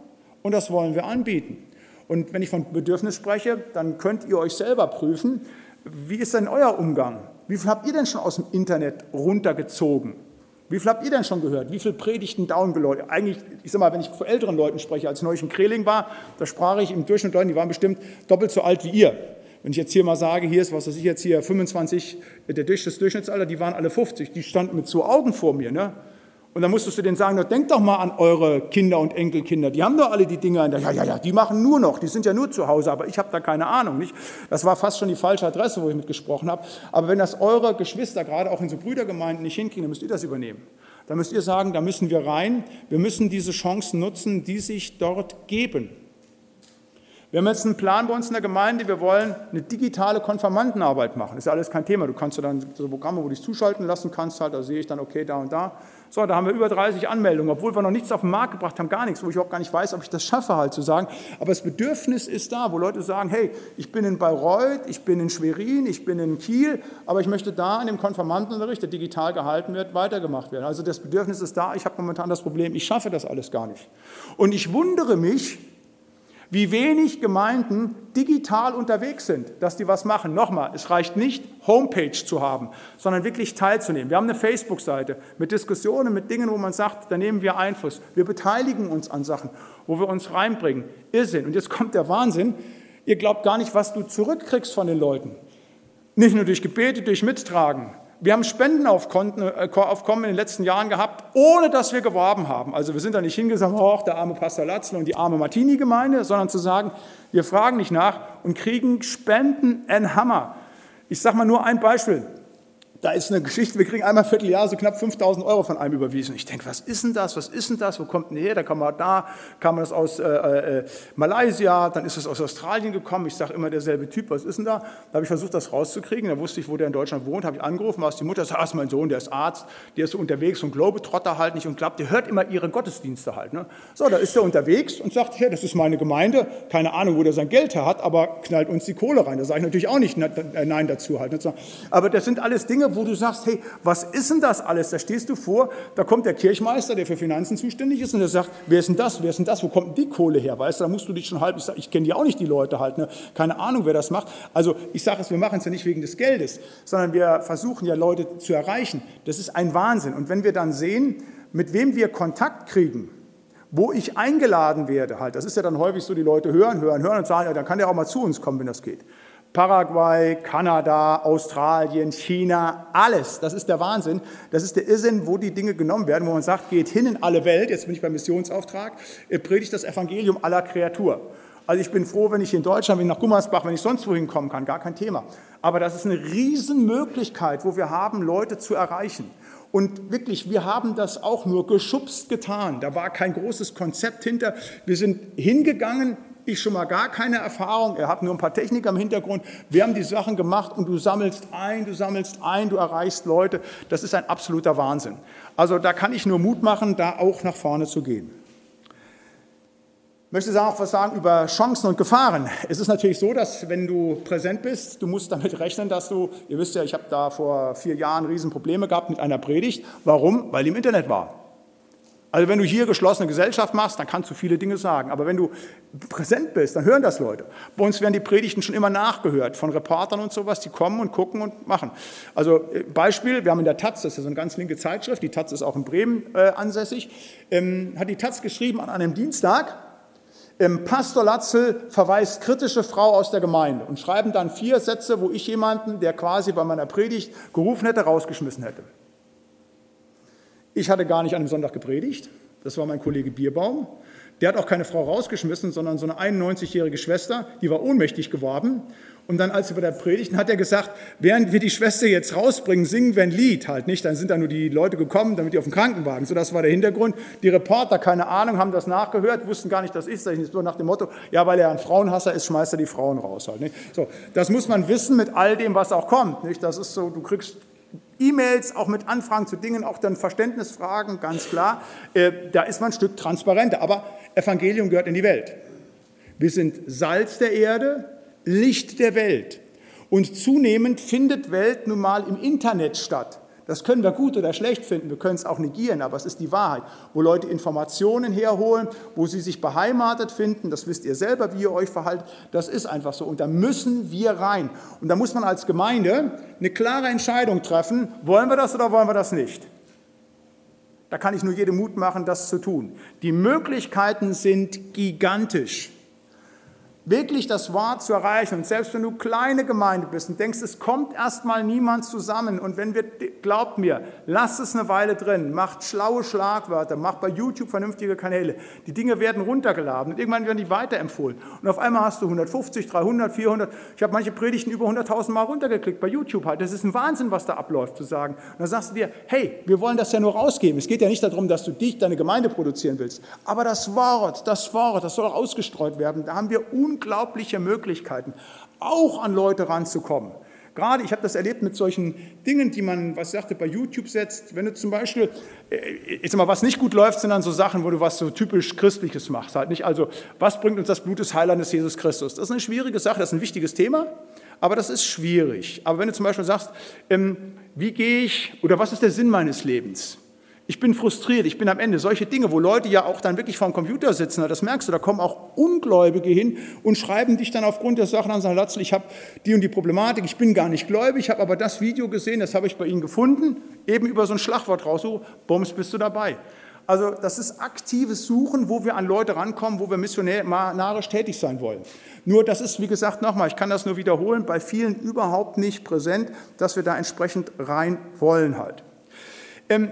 und das wollen wir anbieten. Und wenn ich von Bedürfnis spreche, dann könnt ihr euch selber prüfen, wie ist denn euer Umgang? Wie viel habt ihr denn schon aus dem Internet runtergezogen? Wie viel habt ihr denn schon gehört? Wie viele Predigten downgeläutet? Eigentlich, ich sag mal, wenn ich vor älteren Leuten spreche, als ich neulich in Kreling war, da sprach ich im Durchschnitt Leuten, die waren bestimmt doppelt so alt wie ihr. Wenn ich jetzt hier mal sage, hier ist, was weiß ich jetzt hier, 25, der Durchschnittsalter, die waren alle 50, die standen mit zwei Augen vor mir. Ne? Und dann musstest du denen sagen, denkt doch mal an eure Kinder und Enkelkinder, die haben doch alle die Dinger, ja, ja, ja, die machen nur noch, die sind ja nur zu Hause, aber ich habe da keine Ahnung. Nicht? Das war fast schon die falsche Adresse, wo ich mitgesprochen habe. Aber wenn das eure Geschwister, gerade auch in so Brüdergemeinden, nicht hinkriegen, dann müsst ihr das übernehmen. Dann müsst ihr sagen, da müssen wir rein, wir müssen diese Chancen nutzen, die sich dort geben. Wir haben jetzt einen Plan bei uns in der Gemeinde, wir wollen eine digitale Konfirmandenarbeit machen. Ist ja alles kein Thema. Du kannst ja dann so Programme, wo du dich zuschalten lassen kannst, halt, da sehe ich dann, okay, da und da. So, da haben wir über 30 Anmeldungen, obwohl wir noch nichts auf den Markt gebracht haben, gar nichts, wo ich überhaupt gar nicht weiß, ob ich das schaffe, halt zu sagen. Aber das Bedürfnis ist da, wo Leute sagen, hey, ich bin in Bayreuth, ich bin in Schwerin, ich bin in Kiel, aber ich möchte da in dem Konfirmandenunterricht, der digital gehalten wird, weitergemacht werden. Also das Bedürfnis ist da, ich habe momentan das Problem, ich schaffe das alles gar nicht. Und ich wundere mich, wie wenig Gemeinden digital unterwegs sind, dass die was machen. Nochmal, es reicht nicht, Homepage zu haben, sondern wirklich teilzunehmen. Wir haben eine Facebook-Seite mit Diskussionen, mit Dingen, wo man sagt, da nehmen wir Einfluss. Wir beteiligen uns an Sachen, wo wir uns reinbringen. Irrsinn. Und jetzt kommt der Wahnsinn. Ihr glaubt gar nicht, was du zurückkriegst von den Leuten. Nicht nur durch Gebete, durch Mittragen, wir haben Spendenaufkommen äh, in den letzten Jahren gehabt, ohne dass wir geworben haben. Also wir sind da nicht hingesagt, oh, der arme Pastor Latzl und die arme Martini-Gemeinde, sondern zu sagen, wir fragen nicht nach und kriegen Spenden en Hammer. Ich sage mal nur ein Beispiel. Da ist eine Geschichte, wir kriegen einmal ein Vierteljahr so knapp 5000 Euro von einem überwiesen. Ich denke, was ist denn das, was ist denn das, wo kommt denn her? Da kam man da, kam man das aus äh, äh, Malaysia, dann ist es aus Australien gekommen. Ich sage immer derselbe Typ, was ist denn da? Da habe ich versucht, das rauszukriegen. Da wusste ich, wo der in Deutschland wohnt, habe ich angerufen, war es die Mutter, sagt, das ist mein Sohn, der ist Arzt, der ist so unterwegs, ein Globetrotter halt nicht und glaubt, der hört immer ihre Gottesdienste halt. Ne? So, da ist er unterwegs und sagt, hey, das ist meine Gemeinde, keine Ahnung, wo der sein Geld her hat, aber knallt uns die Kohle rein. Da sage ich natürlich auch nicht Nein dazu halt. Aber das sind alles Dinge, wo du sagst, hey, was ist denn das alles? Da stehst du vor, da kommt der Kirchmeister, der für Finanzen zuständig ist, und der sagt, wer ist denn das, wer ist denn das, wo kommt denn die Kohle her? Weißt du, da musst du dich schon halb, ich, sag, ich kenne die auch nicht, die Leute halt, ne? keine Ahnung, wer das macht. Also ich sage es, wir machen es ja nicht wegen des Geldes, sondern wir versuchen ja Leute zu erreichen. Das ist ein Wahnsinn. Und wenn wir dann sehen, mit wem wir Kontakt kriegen, wo ich eingeladen werde, halt, das ist ja dann häufig so, die Leute hören, hören, hören und sagen, ja, dann kann der auch mal zu uns kommen, wenn das geht. Paraguay, Kanada, Australien, China, alles. Das ist der Wahnsinn. Das ist der Irrsinn, wo die Dinge genommen werden, wo man sagt, geht hin in alle Welt, jetzt bin ich beim Missionsauftrag, predigt das Evangelium aller Kreatur. Also ich bin froh, wenn ich in Deutschland, wenn ich nach Gummersbach, wenn ich sonst wohin kommen kann, gar kein Thema. Aber das ist eine Riesenmöglichkeit, wo wir haben, Leute zu erreichen. Und wirklich, wir haben das auch nur geschubst getan. Da war kein großes Konzept hinter. Wir sind hingegangen, ich schon mal gar keine Erfahrung, er hat nur ein paar Techniker im Hintergrund. Wir haben die Sachen gemacht und du sammelst ein, du sammelst ein, du erreichst Leute. Das ist ein absoluter Wahnsinn. Also da kann ich nur Mut machen, da auch nach vorne zu gehen. Ich möchte auch was sagen über Chancen und Gefahren. Es ist natürlich so, dass wenn du präsent bist, du musst damit [laughs] rechnen, dass du, ihr wisst ja, ich habe da vor vier Jahren Riesenprobleme gehabt mit einer Predigt. Warum? Weil die im Internet war. Also wenn du hier geschlossene Gesellschaft machst, dann kannst du viele Dinge sagen. Aber wenn du präsent bist, dann hören das Leute. Bei uns werden die Predigten schon immer nachgehört von Reportern und sowas, die kommen und gucken und machen. Also äh, Beispiel, wir haben in der Taz, das ist so eine ganz linke Zeitschrift, die Taz ist auch in Bremen äh, ansässig, ähm, hat die Taz geschrieben an einem Dienstag, ähm, Pastor Latzel verweist kritische Frau aus der Gemeinde und schreiben dann vier Sätze, wo ich jemanden, der quasi bei meiner Predigt gerufen hätte, rausgeschmissen hätte. Ich hatte gar nicht an dem Sonntag gepredigt. Das war mein Kollege Bierbaum. Der hat auch keine Frau rausgeschmissen, sondern so eine 91-jährige Schwester, die war ohnmächtig geworden. Und dann, als sie bei der Predigten, hat er gesagt, während wir die Schwester jetzt rausbringen, singen wir ein Lied halt nicht. Dann sind da nur die Leute gekommen, damit die auf dem Krankenwagen. So, das war der Hintergrund. Die Reporter, keine Ahnung, haben das nachgehört, wussten gar nicht, das ist das. Nur nach dem Motto, ja, weil er ein Frauenhasser ist, schmeißt er die Frauen raus halt. Nicht? So, das muss man wissen mit all dem, was auch kommt. Nicht? Das ist so, du kriegst E-Mails, auch mit Anfragen zu Dingen, auch dann Verständnisfragen, ganz klar. Äh, da ist man ein Stück transparenter. Aber Evangelium gehört in die Welt. Wir sind Salz der Erde, Licht der Welt. Und zunehmend findet Welt nun mal im Internet statt. Das können wir gut oder schlecht finden, wir können es auch negieren, aber es ist die Wahrheit, wo Leute Informationen herholen, wo sie sich beheimatet finden, das wisst ihr selber, wie ihr euch verhaltet, das ist einfach so und da müssen wir rein. Und da muss man als Gemeinde eine klare Entscheidung treffen, wollen wir das oder wollen wir das nicht? Da kann ich nur jedem Mut machen, das zu tun. Die Möglichkeiten sind gigantisch wirklich das Wort zu erreichen. Und selbst wenn du kleine Gemeinde bist und denkst, es kommt erstmal niemand zusammen und wenn wir, glaubt mir, lasst es eine Weile drin, macht schlaue Schlagwörter, macht bei YouTube vernünftige Kanäle. Die Dinge werden runtergeladen und irgendwann werden die weiterempfohlen. Und auf einmal hast du 150, 300, 400. Ich habe manche Predigten über 100.000 Mal runtergeklickt bei YouTube halt. Das ist ein Wahnsinn, was da abläuft, zu sagen. Und dann sagst du dir, hey, wir wollen das ja nur rausgeben. Es geht ja nicht darum, dass du dich, deine Gemeinde produzieren willst. Aber das Wort, das Wort, das soll ausgestreut werden. Da haben wir unglaubliche Möglichkeiten, auch an Leute ranzukommen. Gerade, ich habe das erlebt mit solchen Dingen, die man, was sagte, bei YouTube setzt. Wenn du zum Beispiel, äh, ich sag mal, was nicht gut läuft, sind dann so Sachen, wo du was so typisch Christliches machst. Halt nicht, also, was bringt uns das Blut des Heilandes Jesus Christus? Das ist eine schwierige Sache, das ist ein wichtiges Thema, aber das ist schwierig. Aber wenn du zum Beispiel sagst, ähm, wie gehe ich, oder was ist der Sinn meines Lebens? Ich bin frustriert, ich bin am Ende. Solche Dinge, wo Leute ja auch dann wirklich vor dem Computer sitzen, das merkst du, da kommen auch Ungläubige hin und schreiben dich dann aufgrund der Sachen an, sagen, Latzl, ich habe die und die Problematik, ich bin gar nicht gläubig, ich habe aber das Video gesehen, das habe ich bei Ihnen gefunden, eben über so ein Schlagwort raus, so, bums, bist du dabei. Also das ist aktives Suchen, wo wir an Leute rankommen, wo wir missionarisch tätig sein wollen. Nur das ist, wie gesagt, nochmal, ich kann das nur wiederholen, bei vielen überhaupt nicht präsent, dass wir da entsprechend rein wollen halt. Ähm,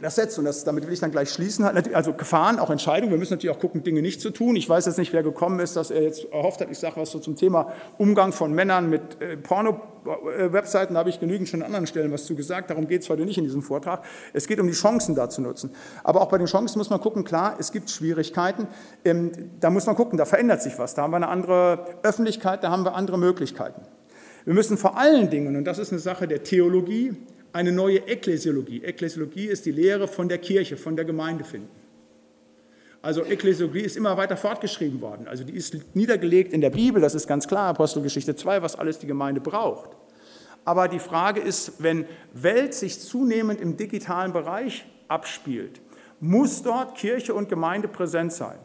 das setzt, und das, damit will ich dann gleich schließen, also Gefahren, auch Entscheidungen. Wir müssen natürlich auch gucken, Dinge nicht zu tun. Ich weiß jetzt nicht, wer gekommen ist, dass er jetzt erhofft hat, ich sage was so zum Thema Umgang von Männern mit äh, Porno-Webseiten. Da habe ich genügend schon an anderen Stellen was zu gesagt. Darum geht es heute nicht in diesem Vortrag. Es geht um die Chancen da zu nutzen. Aber auch bei den Chancen muss man gucken, klar, es gibt Schwierigkeiten. Ähm, da muss man gucken, da verändert sich was. Da haben wir eine andere Öffentlichkeit, da haben wir andere Möglichkeiten. Wir müssen vor allen Dingen, und das ist eine Sache der Theologie, eine neue Ekklesiologie. Ekklesiologie ist die Lehre von der Kirche, von der Gemeinde finden. Also Ekklesiologie ist immer weiter fortgeschrieben worden. Also die ist niedergelegt in der Bibel, das ist ganz klar, Apostelgeschichte 2, was alles die Gemeinde braucht. Aber die Frage ist, wenn Welt sich zunehmend im digitalen Bereich abspielt, muss dort Kirche und Gemeinde präsent sein.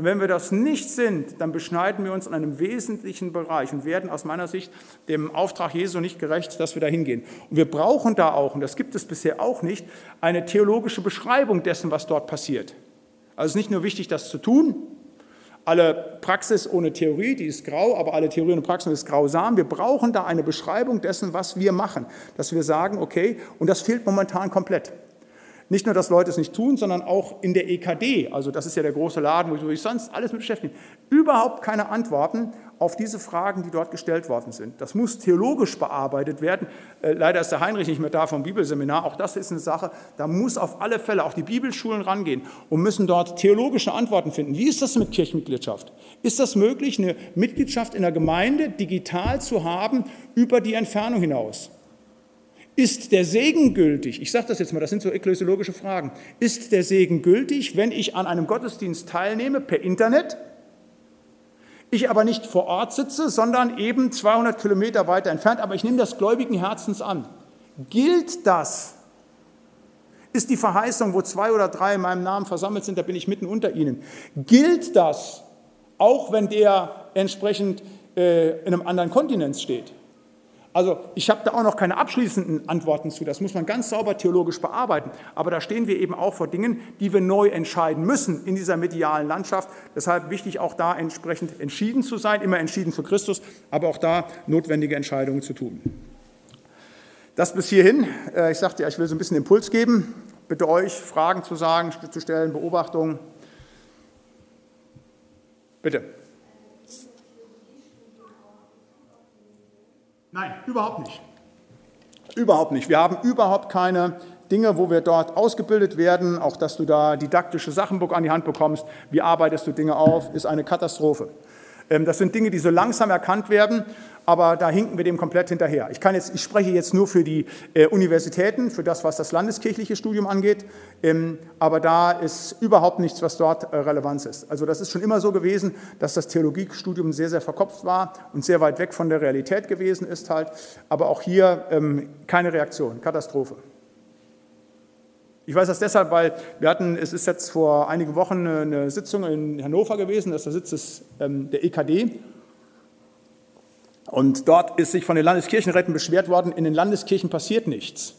Und wenn wir das nicht sind, dann beschneiden wir uns in einem wesentlichen Bereich und werden aus meiner Sicht dem Auftrag Jesu nicht gerecht, dass wir da hingehen. Und wir brauchen da auch, und das gibt es bisher auch nicht, eine theologische Beschreibung dessen, was dort passiert. Also es ist nicht nur wichtig, das zu tun. Alle Praxis ohne Theorie, die ist grau, aber alle Theorie ohne Praxis ist grausam. Wir brauchen da eine Beschreibung dessen, was wir machen. Dass wir sagen, okay, und das fehlt momentan komplett. Nicht nur, dass Leute es nicht tun, sondern auch in der EKD, also das ist ja der große Laden, wo ich sonst alles mit beschäftige, überhaupt keine Antworten auf diese Fragen, die dort gestellt worden sind. Das muss theologisch bearbeitet werden. Äh, leider ist der Heinrich nicht mehr da vom Bibelseminar. Auch das ist eine Sache, da muss auf alle Fälle auch die Bibelschulen rangehen und müssen dort theologische Antworten finden. Wie ist das mit Kirchenmitgliedschaft? Ist das möglich, eine Mitgliedschaft in der Gemeinde digital zu haben über die Entfernung hinaus? Ist der Segen gültig? Ich sage das jetzt mal, das sind so ekklesiologische Fragen. Ist der Segen gültig, wenn ich an einem Gottesdienst teilnehme per Internet? ich aber nicht vor Ort sitze, sondern eben 200 Kilometer weiter entfernt, aber ich nehme das gläubigen Herzens an. Gilt das? Ist die Verheißung, wo zwei oder drei in meinem Namen versammelt sind, da bin ich mitten unter ihnen. Gilt das, auch wenn der entsprechend äh, in einem anderen Kontinent steht? Also ich habe da auch noch keine abschließenden Antworten zu. Das muss man ganz sauber theologisch bearbeiten. Aber da stehen wir eben auch vor Dingen, die wir neu entscheiden müssen in dieser medialen Landschaft. Deshalb wichtig auch da entsprechend entschieden zu sein, immer entschieden für Christus, aber auch da notwendige Entscheidungen zu tun. Das bis hierhin. Äh, ich sagte ja, ich will so ein bisschen Impuls geben. Bitte euch Fragen zu sagen, zu stellen, Beobachtungen. Bitte. Nein, überhaupt nicht. Überhaupt nicht. Wir haben überhaupt keine Dinge, wo wir dort ausgebildet werden, auch dass du da didaktische Sachen an die Hand bekommst. Wie arbeitest du Dinge auf, ist eine Katastrophe. Ähm, das sind Dinge, die so langsam erkannt werden, aber da hinken wir dem komplett hinterher. Ich, kann jetzt, ich spreche jetzt nur für die äh, Universitäten, für das, was das landeskirchliche Studium angeht, ähm, aber da ist überhaupt nichts, was dort äh, Relevanz ist. Also das ist schon immer so gewesen, dass das Theologiestudium sehr, sehr verkopft war und sehr weit weg von der Realität gewesen ist halt, aber auch hier ähm, keine Reaktion, Katastrophe. Ich weiß das deshalb, weil wir hatten, es ist jetzt vor einigen Wochen eine Sitzung in Hannover gewesen, das ist der Sitz des, ähm, der EKD. Und dort ist sich von den Landeskirchenräten beschwert worden, in den Landeskirchen passiert nichts.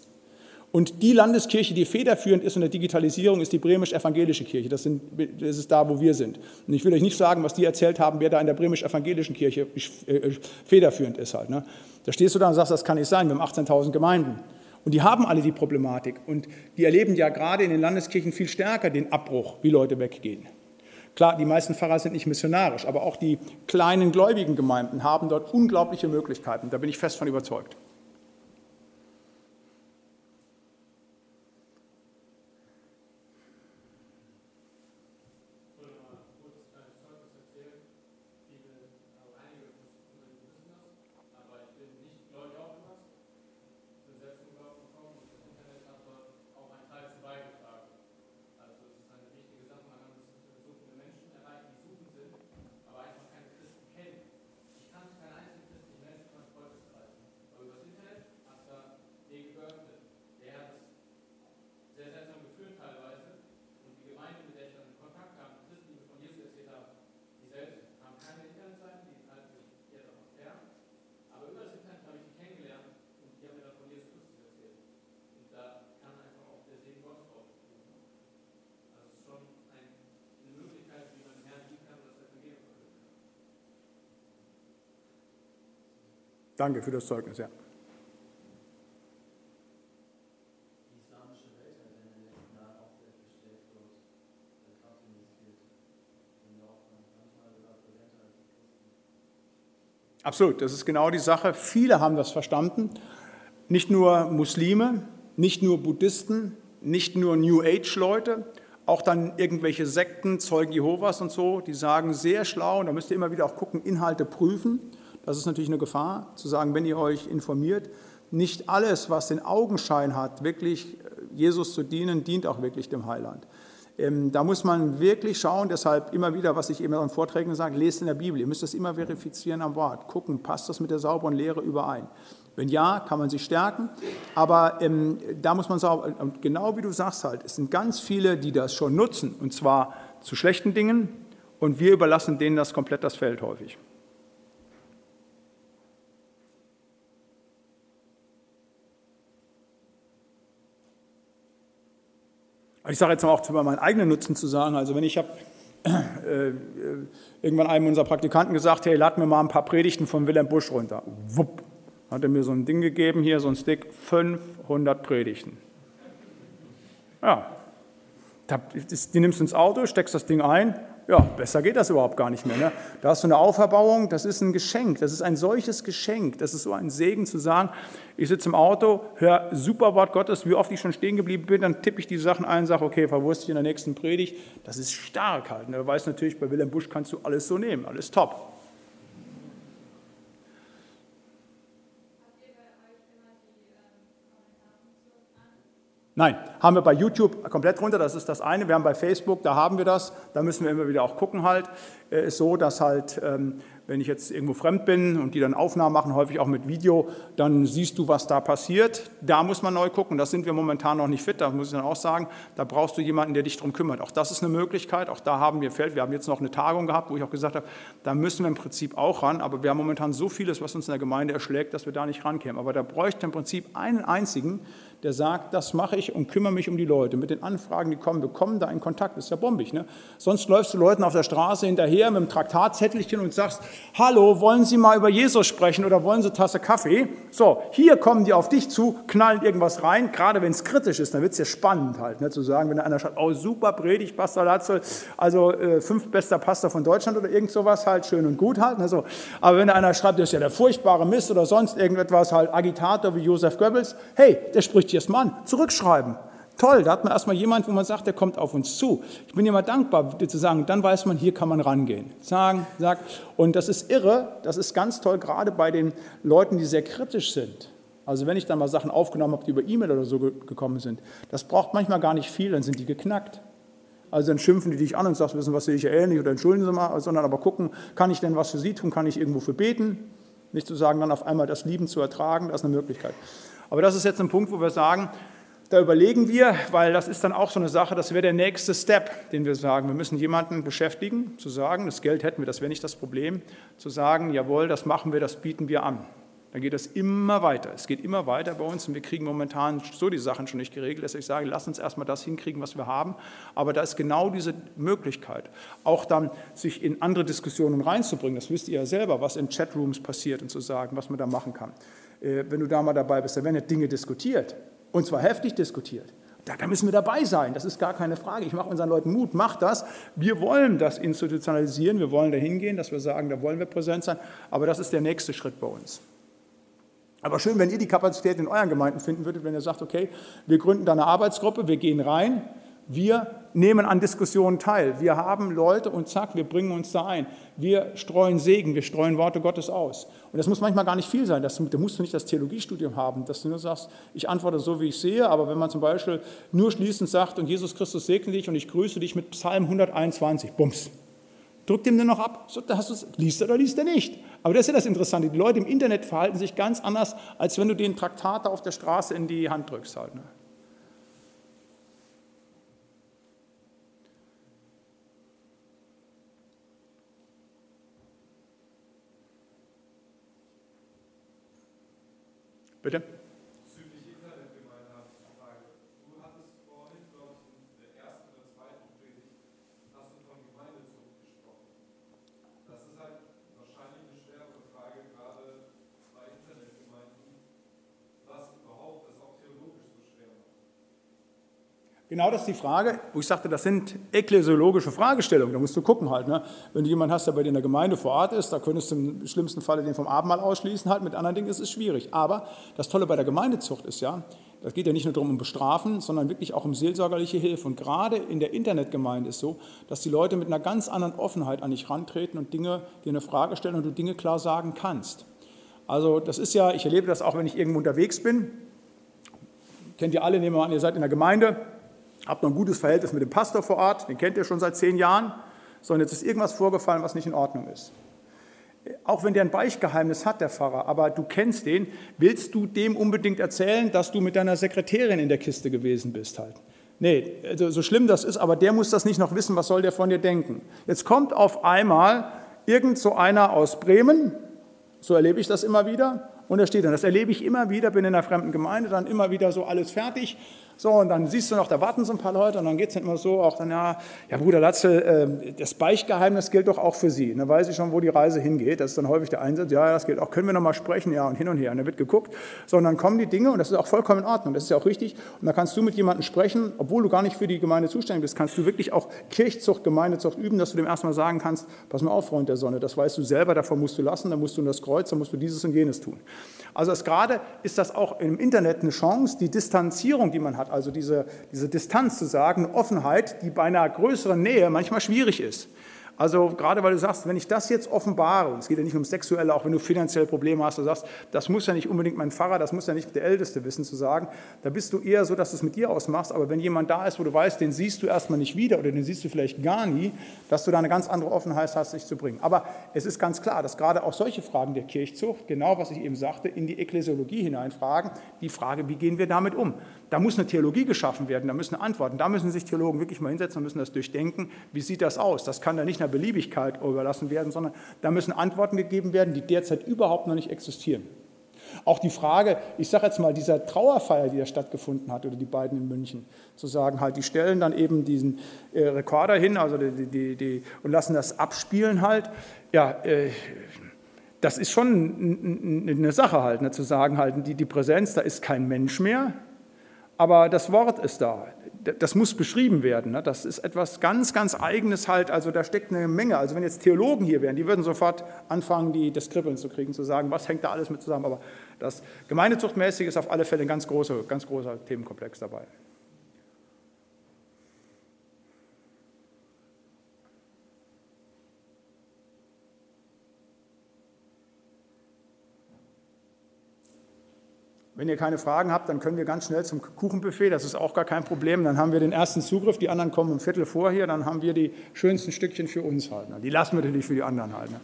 Und die Landeskirche, die federführend ist in der Digitalisierung, ist die bremisch-evangelische Kirche. Das, sind, das, ist da, wo wir sind. Und ich will euch nicht sagen, was die erzählt haben, wer da in der bremisch-evangelischen Kirche äh, federführend ist. Halt, ne? Da stehst du da und sagst, das kann nicht sein, wir haben 18.000 Gemeinden. Und die haben alle die Problematik. Und die erleben ja gerade in den Landeskirchen viel stärker den Abbruch, wie Leute weggehen. Klar, die meisten Pfarrer sind nicht missionarisch, aber auch die kleinen gläubigen Gemeinden haben dort unglaubliche Möglichkeiten. Da bin ich fest von überzeugt. Danke für das Zeugnis, ja. Absolut, das ist genau die Sache. Viele haben das verstanden. Nicht nur Muslime, nicht nur Buddhisten, nicht nur New Age-Leute, auch dann irgendwelche Sekten, Zeugen Jehovas und so, die sagen sehr schlau, und da müsst ihr immer wieder auch gucken, Inhalte prüfen. Das ist natürlich eine Gefahr, zu sagen, wenn ihr euch informiert, nicht alles, was den Augenschein hat, wirklich äh, Jesus zu dienen, dient auch wirklich dem Heiland. Ähm, da muss man wirklich schauen, deshalb immer wieder, was ich eben in Vorträgen sage, lest in der Bibel. Ihr müsst das immer verifizieren am Wort. Gucken, passt das mit der sauberen Lehre überein? Wenn ja, kann man sich stärken. Aber ähm, da muss man sauber, genau wie du sagst halt, es sind ganz viele, die das schon nutzen, und zwar zu schlechten Dingen, und wir überlassen denen das komplett das Feld häufig. Ich sage jetzt mal auch über meinen eigenen Nutzen zu sagen, also wenn ich habe äh, irgendwann einem unserer Praktikanten gesagt, hey, lad mir mal ein paar Predigten von Wilhelm Busch runter. Wupp, hat er mir so ein Ding gegeben, hier so ein Stick, 500 Predigten. Ja, die nimmst du ins Auto, steckst das Ding ein, ja, besser geht das überhaupt gar nicht mehr. Ne? Da hast du eine Auferbauung, das ist ein Geschenk, das ist ein solches Geschenk, das ist so ein Segen zu sagen, ich sitze im Auto, höre super Wort Gottes, wie oft ich schon stehen geblieben bin, dann tippe ich die Sachen ein und sage, okay, verwurste ich in der nächsten Predigt. Das ist stark halt. Ne? Du weißt natürlich, bei Wilhelm Busch kannst du alles so nehmen, alles top. Nein, haben wir bei YouTube komplett runter, das ist das eine. Wir haben bei Facebook, da haben wir das, da müssen wir immer wieder auch gucken halt. Äh, ist so, dass halt ähm, wenn ich jetzt irgendwo fremd bin und die dann Aufnahmen machen, häufig auch mit Video, dann siehst du, was da passiert. Da muss man neu gucken. Das sind wir momentan noch nicht fit, da muss ich dann auch sagen. Da brauchst du jemanden, der dich darum kümmert. Auch das ist eine Möglichkeit. Auch da haben wir Feld. Wir haben jetzt noch eine Tagung gehabt, wo ich auch gesagt habe, da müssen wir im Prinzip auch ran. Aber wir haben momentan so vieles, was uns in der Gemeinde erschlägt, dass wir da nicht rankämen. Aber da bräuchte im Prinzip einen einzigen, der sagt, das mache ich und kümmere mich um die Leute. Mit den Anfragen, die kommen, wir kommen da in Kontakt. Das ist ja bombig. Ne? Sonst läufst du Leuten auf der Straße hinterher mit einem Traktatzettelchen und sagst, hallo, wollen Sie mal über Jesus sprechen oder wollen Sie eine Tasse Kaffee? So, hier kommen die auf dich zu, knallen irgendwas rein, gerade wenn es kritisch ist, dann wird es ja spannend halt, ne, zu sagen, wenn einer sagt, oh super Predigt, Pastor Latzel, also äh, fünf bester Pastor von Deutschland oder irgend sowas halt, schön und gut halt. Ne, so. Aber wenn einer schreibt, das ist ja der furchtbare Mist oder sonst irgendetwas halt, Agitator wie Josef Goebbels, hey, der spricht hier erstmal an, zurückschreiben. Toll, da hat man erstmal jemand, wo man sagt, der kommt auf uns zu. Ich bin immer dankbar, dir zu sagen, dann weiß man, hier kann man rangehen. Sagen, sagt. Und das ist irre, das ist ganz toll, gerade bei den Leuten, die sehr kritisch sind. Also wenn ich dann mal Sachen aufgenommen habe, die über E-Mail oder so gekommen sind, das braucht manchmal gar nicht viel, dann sind die geknackt. Also dann schimpfen die dich an und sagst, wissen was sehe ich ja ähnlich oder entschuldigen Sie mal, sondern aber gucken, kann ich denn was für Sie tun, kann ich irgendwo für beten? Nicht zu sagen, dann auf einmal das Lieben zu ertragen, das ist eine Möglichkeit. Aber das ist jetzt ein Punkt, wo wir sagen, da überlegen wir, weil das ist dann auch so eine Sache, das wäre der nächste Step, den wir sagen. Wir müssen jemanden beschäftigen, zu sagen, das Geld hätten wir, das wäre nicht das Problem, zu sagen, jawohl, das machen wir, das bieten wir an. Dann geht es immer weiter. Es geht immer weiter bei uns und wir kriegen momentan so die Sachen schon nicht geregelt, dass ich sage, lass uns erstmal das hinkriegen, was wir haben. Aber da ist genau diese Möglichkeit, auch dann sich in andere Diskussionen reinzubringen. Das wisst ihr ja selber, was in Chatrooms passiert und zu sagen, was man da machen kann. Äh, wenn du da mal dabei bist, da werden ja Dinge diskutiert. Und zwar heftig diskutiert. Da, da, müssen wir dabei sein, das ist gar keine Frage. Ich mache unseren Leuten Mut, macht das. Wir wollen das institutionalisieren, wir wollen dahin gehen, dass wir sagen, da wollen wir präsent sein. Aber das ist der nächste Schritt bei uns. Aber schön, wenn ihr die Kapazität in euren Gemeinden finden würdet, wenn ihr sagt, okay, wir gründen da eine Arbeitsgruppe, wir gehen rein, wir nehmen an Diskussionen teil. Wir haben Leute und zack, wir bringen uns da ein. Wir streuen Segen, wir streuen Worte Gottes aus. Und das muss manchmal gar nicht viel sein. Das, da musst du nicht das Theologiestudium haben, dass du nur sagst, ich antworte so, wie ich sehe. Aber wenn man zum Beispiel nur schließend sagt, und Jesus Christus segne dich und ich grüße dich mit Psalm 121, bums. Drückt ihm den noch ab, so, da hast du's, liest er oder liest er nicht. Aber das ist ja das Interessante. Die Leute im Internet verhalten sich ganz anders, als wenn du den Traktat auf der Straße in die Hand drückst. Halt, ne? Bitte? Genau das ist die Frage, wo ich sagte, das sind ekklesiologische Fragestellungen. Da musst du gucken halt. Ne? Wenn du jemanden hast, der bei dir in der Gemeinde vor Ort ist, da könntest du im schlimmsten Falle den vom Abendmahl ausschließen. Halt. Mit anderen Dingen ist es schwierig. Aber das Tolle bei der Gemeindezucht ist ja, das geht ja nicht nur darum, um Bestrafen, sondern wirklich auch um seelsorgerliche Hilfe. Und gerade in der Internetgemeinde ist so, dass die Leute mit einer ganz anderen Offenheit an dich rantreten und Dinge, dir eine Frage stellen und du Dinge klar sagen kannst. Also das ist ja, ich erlebe das auch, wenn ich irgendwo unterwegs bin. Kennt ihr alle, nehmen wir an, ihr seid in der Gemeinde, habt noch ein gutes Verhältnis mit dem Pastor vor Ort, den kennt ihr schon seit zehn Jahren, sondern jetzt ist irgendwas vorgefallen, was nicht in Ordnung ist. Auch wenn der ein Beichtgeheimnis hat, der Pfarrer, aber du kennst den, willst du dem unbedingt erzählen, dass du mit deiner Sekretärin in der Kiste gewesen bist halt? Nee, also so schlimm das ist, aber der muss das nicht noch wissen, was soll der von dir denken? Jetzt kommt auf einmal irgend so einer aus Bremen, so erlebe ich das immer wieder, und er steht dann, das erlebe ich immer wieder, bin in einer fremden Gemeinde, dann immer wieder so alles fertig, So, und dann siehst du noch, da warten so ein paar Leute und dann geht es dann immer so, auch dann, ja, ja Bruder Latzel, äh, das Beichtgeheimnis gilt doch auch für Sie. Dann weiß ich schon, wo die Reise hingeht. Das ist dann häufig der Einsatz. Ja, das gilt auch. Können wir noch mal sprechen? Ja, und hin und her. Und dann wird geguckt. So, und dann kommen die Dinge und das ist auch vollkommen in Ordnung. Das ist ja auch richtig. Und da kannst du mit jemandem sprechen, obwohl du gar nicht für die Gemeinde zuständig bist, kannst du wirklich auch Kirchzucht, Gemeindezucht üben, dass du dem erstmal sagen kannst, pass mal auf, Freund der Sonne, das weißt du selber, davon musst du lassen, dann musst du in das Kreuz, dann musst du dieses und jenes tun. Also gerade ist das auch im Internet eine Chance, die Distanzierung, die man hat, also diese, diese Distanz zu sagen, Offenheit, die bei einer größeren Nähe manchmal schwierig ist. Also gerade weil du sagst, wenn ich das jetzt offenbare, und es geht ja nicht um Sexuelle, auch wenn du finanzielle Probleme hast, du sagst, das muss ja nicht unbedingt mein Pfarrer, das muss ja nicht der Älteste wissen zu sagen, da bist du eher so, dass du es mit dir ausmachst, aber wenn jemand da ist, wo du weißt, den siehst du erstmal nicht wieder oder den siehst du vielleicht gar nie, dass du da eine ganz andere Offenheit hast, sich zu bringen. Aber es ist ganz klar, dass gerade auch solche Fragen der Kirchzucht, genau was ich eben sagte, in die Ekklesiologie hineinfragen, die Frage, wie gehen wir damit um? Da muss eine Theologie geschaffen werden, da müssen Antworten, da müssen sich Theologen wirklich mal hinsetzen und müssen das durchdenken, wie sieht das aus? Das kann da nicht einer Beliebigkeit überlassen werden, sondern da müssen Antworten gegeben werden, die derzeit überhaupt noch nicht existieren. Auch die Frage, ich sage jetzt mal, dieser Trauerfeier, die da stattgefunden hat, oder die beiden in München, zu sagen, halt, die stellen dann eben diesen äh, Rekorder hin also die, die, die, und lassen das abspielen halt. Ja, äh, das ist schon eine Sache halt, ne, zu sagen halt, die, die Präsenz, da ist kein Mensch mehr, aber das Wort ist da. Das muss beschrieben werden. Ne? Das ist etwas ganz, ganz Eigenes halt. Also da steckt eine Menge. Also wenn jetzt Theologen hier wären, die würden sofort anfangen, die, das Kribbeln zu kriegen, zu sagen, was hängt da alles mit zusammen. Aber das Gemeindezuchtmäßige ist auf alle Fälle ein ganz großer, ganz großer Themenkomplex dabei. Wenn ihr keine Fragen habt, dann können wir ganz schnell zum Kuchenbuffet. Das ist auch gar kein Problem. Dann haben wir den ersten Zugriff. Die anderen kommen um Viertel vor hier. Dann haben wir die schönsten Stückchen für uns halt. Die lassen wir natürlich für die anderen halt. Ne?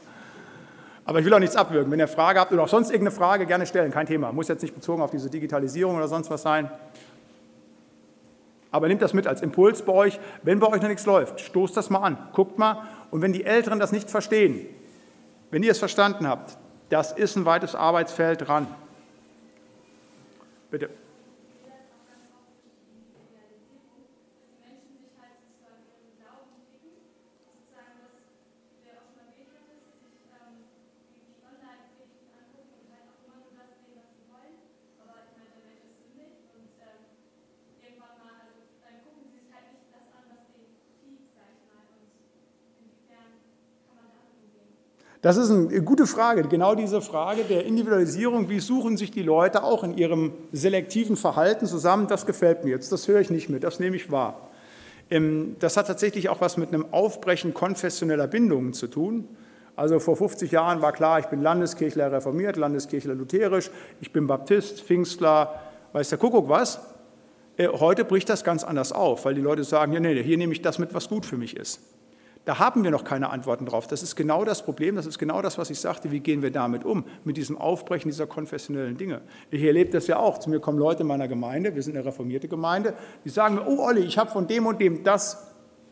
Aber ich will auch nichts abwürgen. Wenn ihr Frage habt oder auch sonst irgendeine Frage, gerne stellen. Kein Thema. Muss jetzt nicht bezogen auf diese Digitalisierung oder sonst was sein. Aber nehmt das mit als Impuls bei euch. Wenn bei euch noch nichts läuft, stoßt das mal an. Guckt mal. Und wenn die Älteren das nicht verstehen, wenn ihr es verstanden habt, das ist ein weites Arbeitsfeld dran. Bitte. Das ist eine gute Frage, genau diese Frage der Individualisierung. Wie suchen sich die Leute auch in ihrem selektiven Verhalten zusammen? Das gefällt mir jetzt, das höre ich nicht mit, das nehme ich wahr. Ähm, das hat tatsächlich auch was mit einem Aufbrechen konfessioneller Bindungen zu tun. Also vor 50 Jahren war klar, ich bin Landeskirchler reformiert, Landeskirchler lutherisch, ich bin Baptist, Pfingstler, weiß der Kuckuck was. Äh, heute bricht das ganz anders auf, weil die Leute sagen, ja, nee, hier nehme ich das mit, was gut für mich ist. Da haben wir noch keine Antworten drauf. Das ist genau das Problem, das ist genau das, was ich sagte. Wie gehen wir damit um, mit diesem Aufbrechen dieser konfessionellen Dinge? Ich erlebe das ja auch. Zu mir kommen Leute in meiner Gemeinde, wir sind eine reformierte Gemeinde, die sagen mir, oh Olli, ich habe von dem und dem das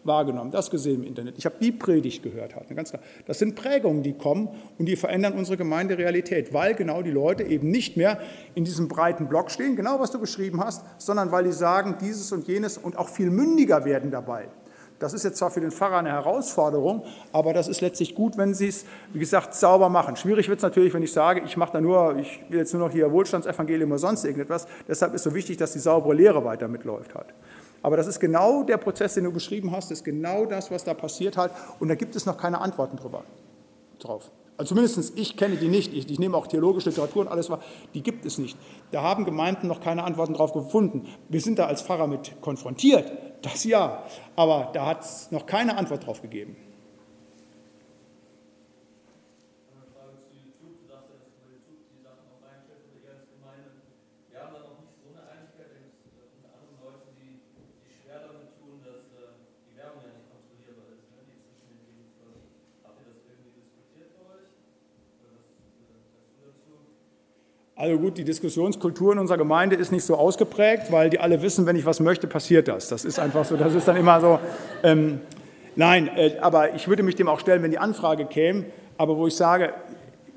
wahrgenommen, das gesehen im Internet. Ich habe die Predigt gehört. Halt, ganz klar. Das sind Prägungen, die kommen und die verändern unsere Gemeinderealität, weil genau die Leute eben nicht mehr in diesem breiten Block stehen, genau was du beschrieben hast, sondern weil die sagen, dieses und jenes und auch viel mündiger werden dabei. Das ist jetzt zwar für den Pfarrer eine Herausforderung, aber das ist letztlich gut, wenn Sie es, wie gesagt, sauber machen. Schwierig wird es natürlich, wenn ich sage, ich mache da nur, ich will jetzt nur noch hier Wohlstandsevangelium oder sonst irgendetwas. Deshalb ist so wichtig, dass die saubere Lehre weiter mitläuft hat. Aber das ist genau der Prozess, den du beschrieben hast, ist genau das, was da passiert hat. Und da gibt es noch keine Antworten drüber, drauf. Also zumindest ich kenne die nicht. Ich, ich, nehme auch theologische Literatur und alles. Die gibt es nicht. Da haben Gemeinden noch keine Antworten drauf gefunden. Wir sind da als Pfarrer mit konfrontiert, das ja. Aber da hat es noch keine Antwort drauf gegeben. Also gut, die Diskussionskultur in unserer Gemeinde ist nicht so ausgeprägt, weil die alle wissen, wenn ich was möchte, passiert das. Das ist einfach so, das ist dann immer so. Ähm, nein, äh, aber ich würde mich dem auch stellen, wenn die Anfrage käme, aber wo ich sage,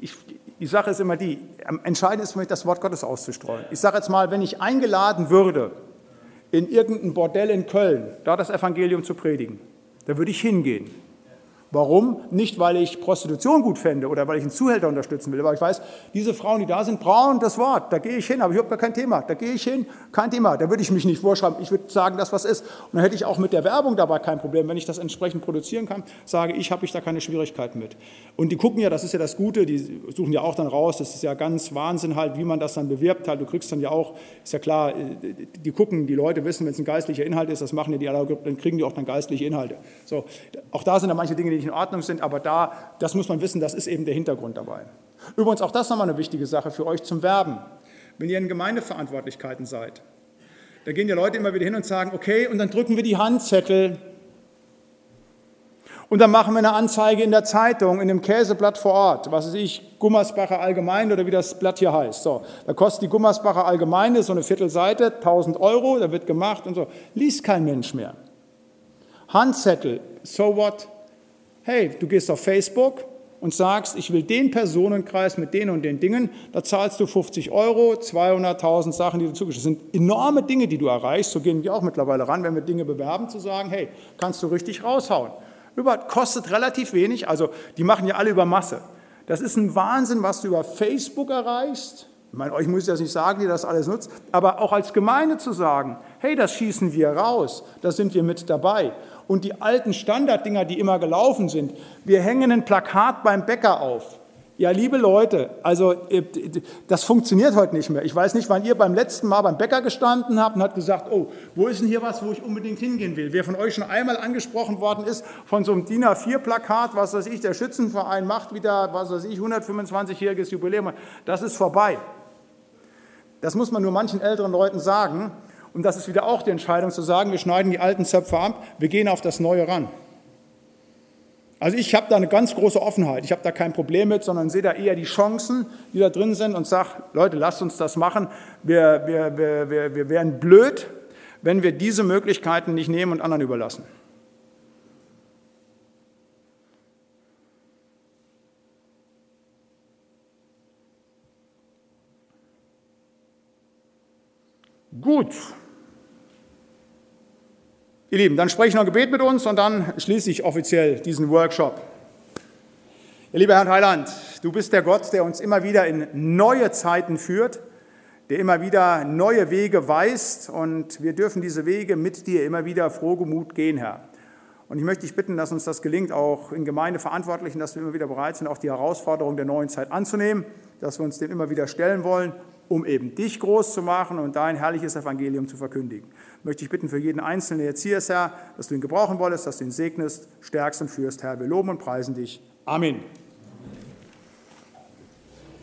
ich, die Sache ist immer die, entscheidend ist für mich, das Wort Gottes auszustreuen. Ich sage jetzt mal, wenn ich eingeladen würde, in irgendein Bordell in Köln, da das Evangelium zu predigen. Da würde ich hingehen. Warum? Nicht, weil ich Prostitution gut fände oder weil ich einen Zuhälter unterstützen will, aber ich weiß, diese Frauen, die da sind, brauchen das Wort. Da gehe ich hin, aber ich habe gar kein Thema. Da gehe ich hin, kein Thema. Da würde ich mich nicht vorschreiben. Ich würde sagen, dass was ist. Und dann hätte ich auch mit der Werbung dabei kein Problem. Wenn ich das entsprechend produzieren kann, sage ich, habe ich da keine Schwierigkeiten mit. Und die gucken ja, das ist ja das Gute, die suchen ja auch dann raus. Das ist ja ganz Wahnsinn halt, wie man das dann bewirbt halt. Du kriegst dann ja auch, ist ja klar, die gucken, die Leute wissen, wenn es ein geistlicher Inhalt ist, das machen ja die alle, dann kriegen die auch dann geistliche Inhalte. So, auch da sind ja manche Dinge, die nicht in Ordnung sind, aber da, das muss man wissen, das ist eben der Hintergrund dabei. Übrigens, auch das nochmal eine wichtige Sache für euch zum Werben. Wenn ihr in Gemeindeverantwortlichkeiten seid, da gehen die Leute immer wieder hin und sagen, okay, und dann drücken wir die Handzettel und dann machen wir eine Anzeige in der Zeitung, in dem Käseblatt vor Ort, was weiß ich, Gummersbacher Allgemeine oder wie das Blatt hier heißt. So, da kostet die Gummersbacher Allgemeine so eine Viertelseite, 1000 Euro, da wird gemacht und so. Liest kein Mensch mehr. Handzettel, so what? Hey, du gehst auf Facebook und sagst, ich will den Personenkreis mit den und den Dingen, da zahlst du 50 Euro, 200.000 Sachen, die du zugeschickt Das sind enorme Dinge, die du erreichst. So gehen wir auch mittlerweile ran, wenn wir Dinge bewerben, zu sagen, hey, kannst du richtig raushauen. Über, kostet relativ wenig, also die machen ja alle über Masse. Das ist ein Wahnsinn, was du über Facebook erreichst. Ich meine, euch muss ich das nicht sagen, die das alles nutzt, aber auch als Gemeinde zu sagen, hey, das schießen wir raus, da sind wir mit dabei und die alten Standarddinger, die immer gelaufen sind. Wir hängen ein Plakat beim Bäcker auf. Ja, liebe Leute, also äh, das funktioniert heute nicht mehr. Ich weiß nicht, wann ihr beim letzten Mal beim Bäcker gestanden habt und habt gesagt, oh, wo ist denn hier was, wo ich unbedingt hingehen will? Wer von euch schon einmal angesprochen worden ist von so einem DIN A4-Plakat, was weiß ich, der Schützenverein macht wieder, was weiß ich, 125-jähriges Jubiläum, das ist vorbei. Das muss man nur manchen älteren Leuten sagen. Und das ist wieder auch die Entscheidung zu sagen, wir schneiden die alten Zöpfe ab, wir gehen auf das Neue ran. Also ich habe da eine ganz große Offenheit. Ich habe da kein Problem mit, sondern sehe da eher die Chancen, die da drin sind und sage, Leute, lasst uns das machen. Wir, wir, wir, wir, wir wären blöd, wenn wir diese Möglichkeiten nicht nehmen und anderen überlassen. Gut. Ihr Lieben, dann spreche ich noch ein Gebet mit uns und dann schließe ich offiziell diesen Workshop. Ihr lieber Herr Heiland, du bist der Gott, der uns immer wieder in neue Zeiten führt, der immer wieder neue Wege weist und wir dürfen diese Wege mit dir immer wieder frohgemut gehen, Herr. Und ich möchte dich bitten, dass uns das gelingt, auch in Gemeindeverantwortlichen, dass wir immer wieder bereit sind, auch die Herausforderung der neuen Zeit anzunehmen, dass wir uns dem immer wieder stellen wollen um eben dich groß zu machen und dein herrliches Evangelium zu verkündigen. Möchte ich bitten für jeden Einzelnen, der jetzt hier ist, Herr, dass du ihn gebrauchen wolltest, dass du ihn segnest, stärkst und führst, Herr. Wir loben und preisen dich. Amen.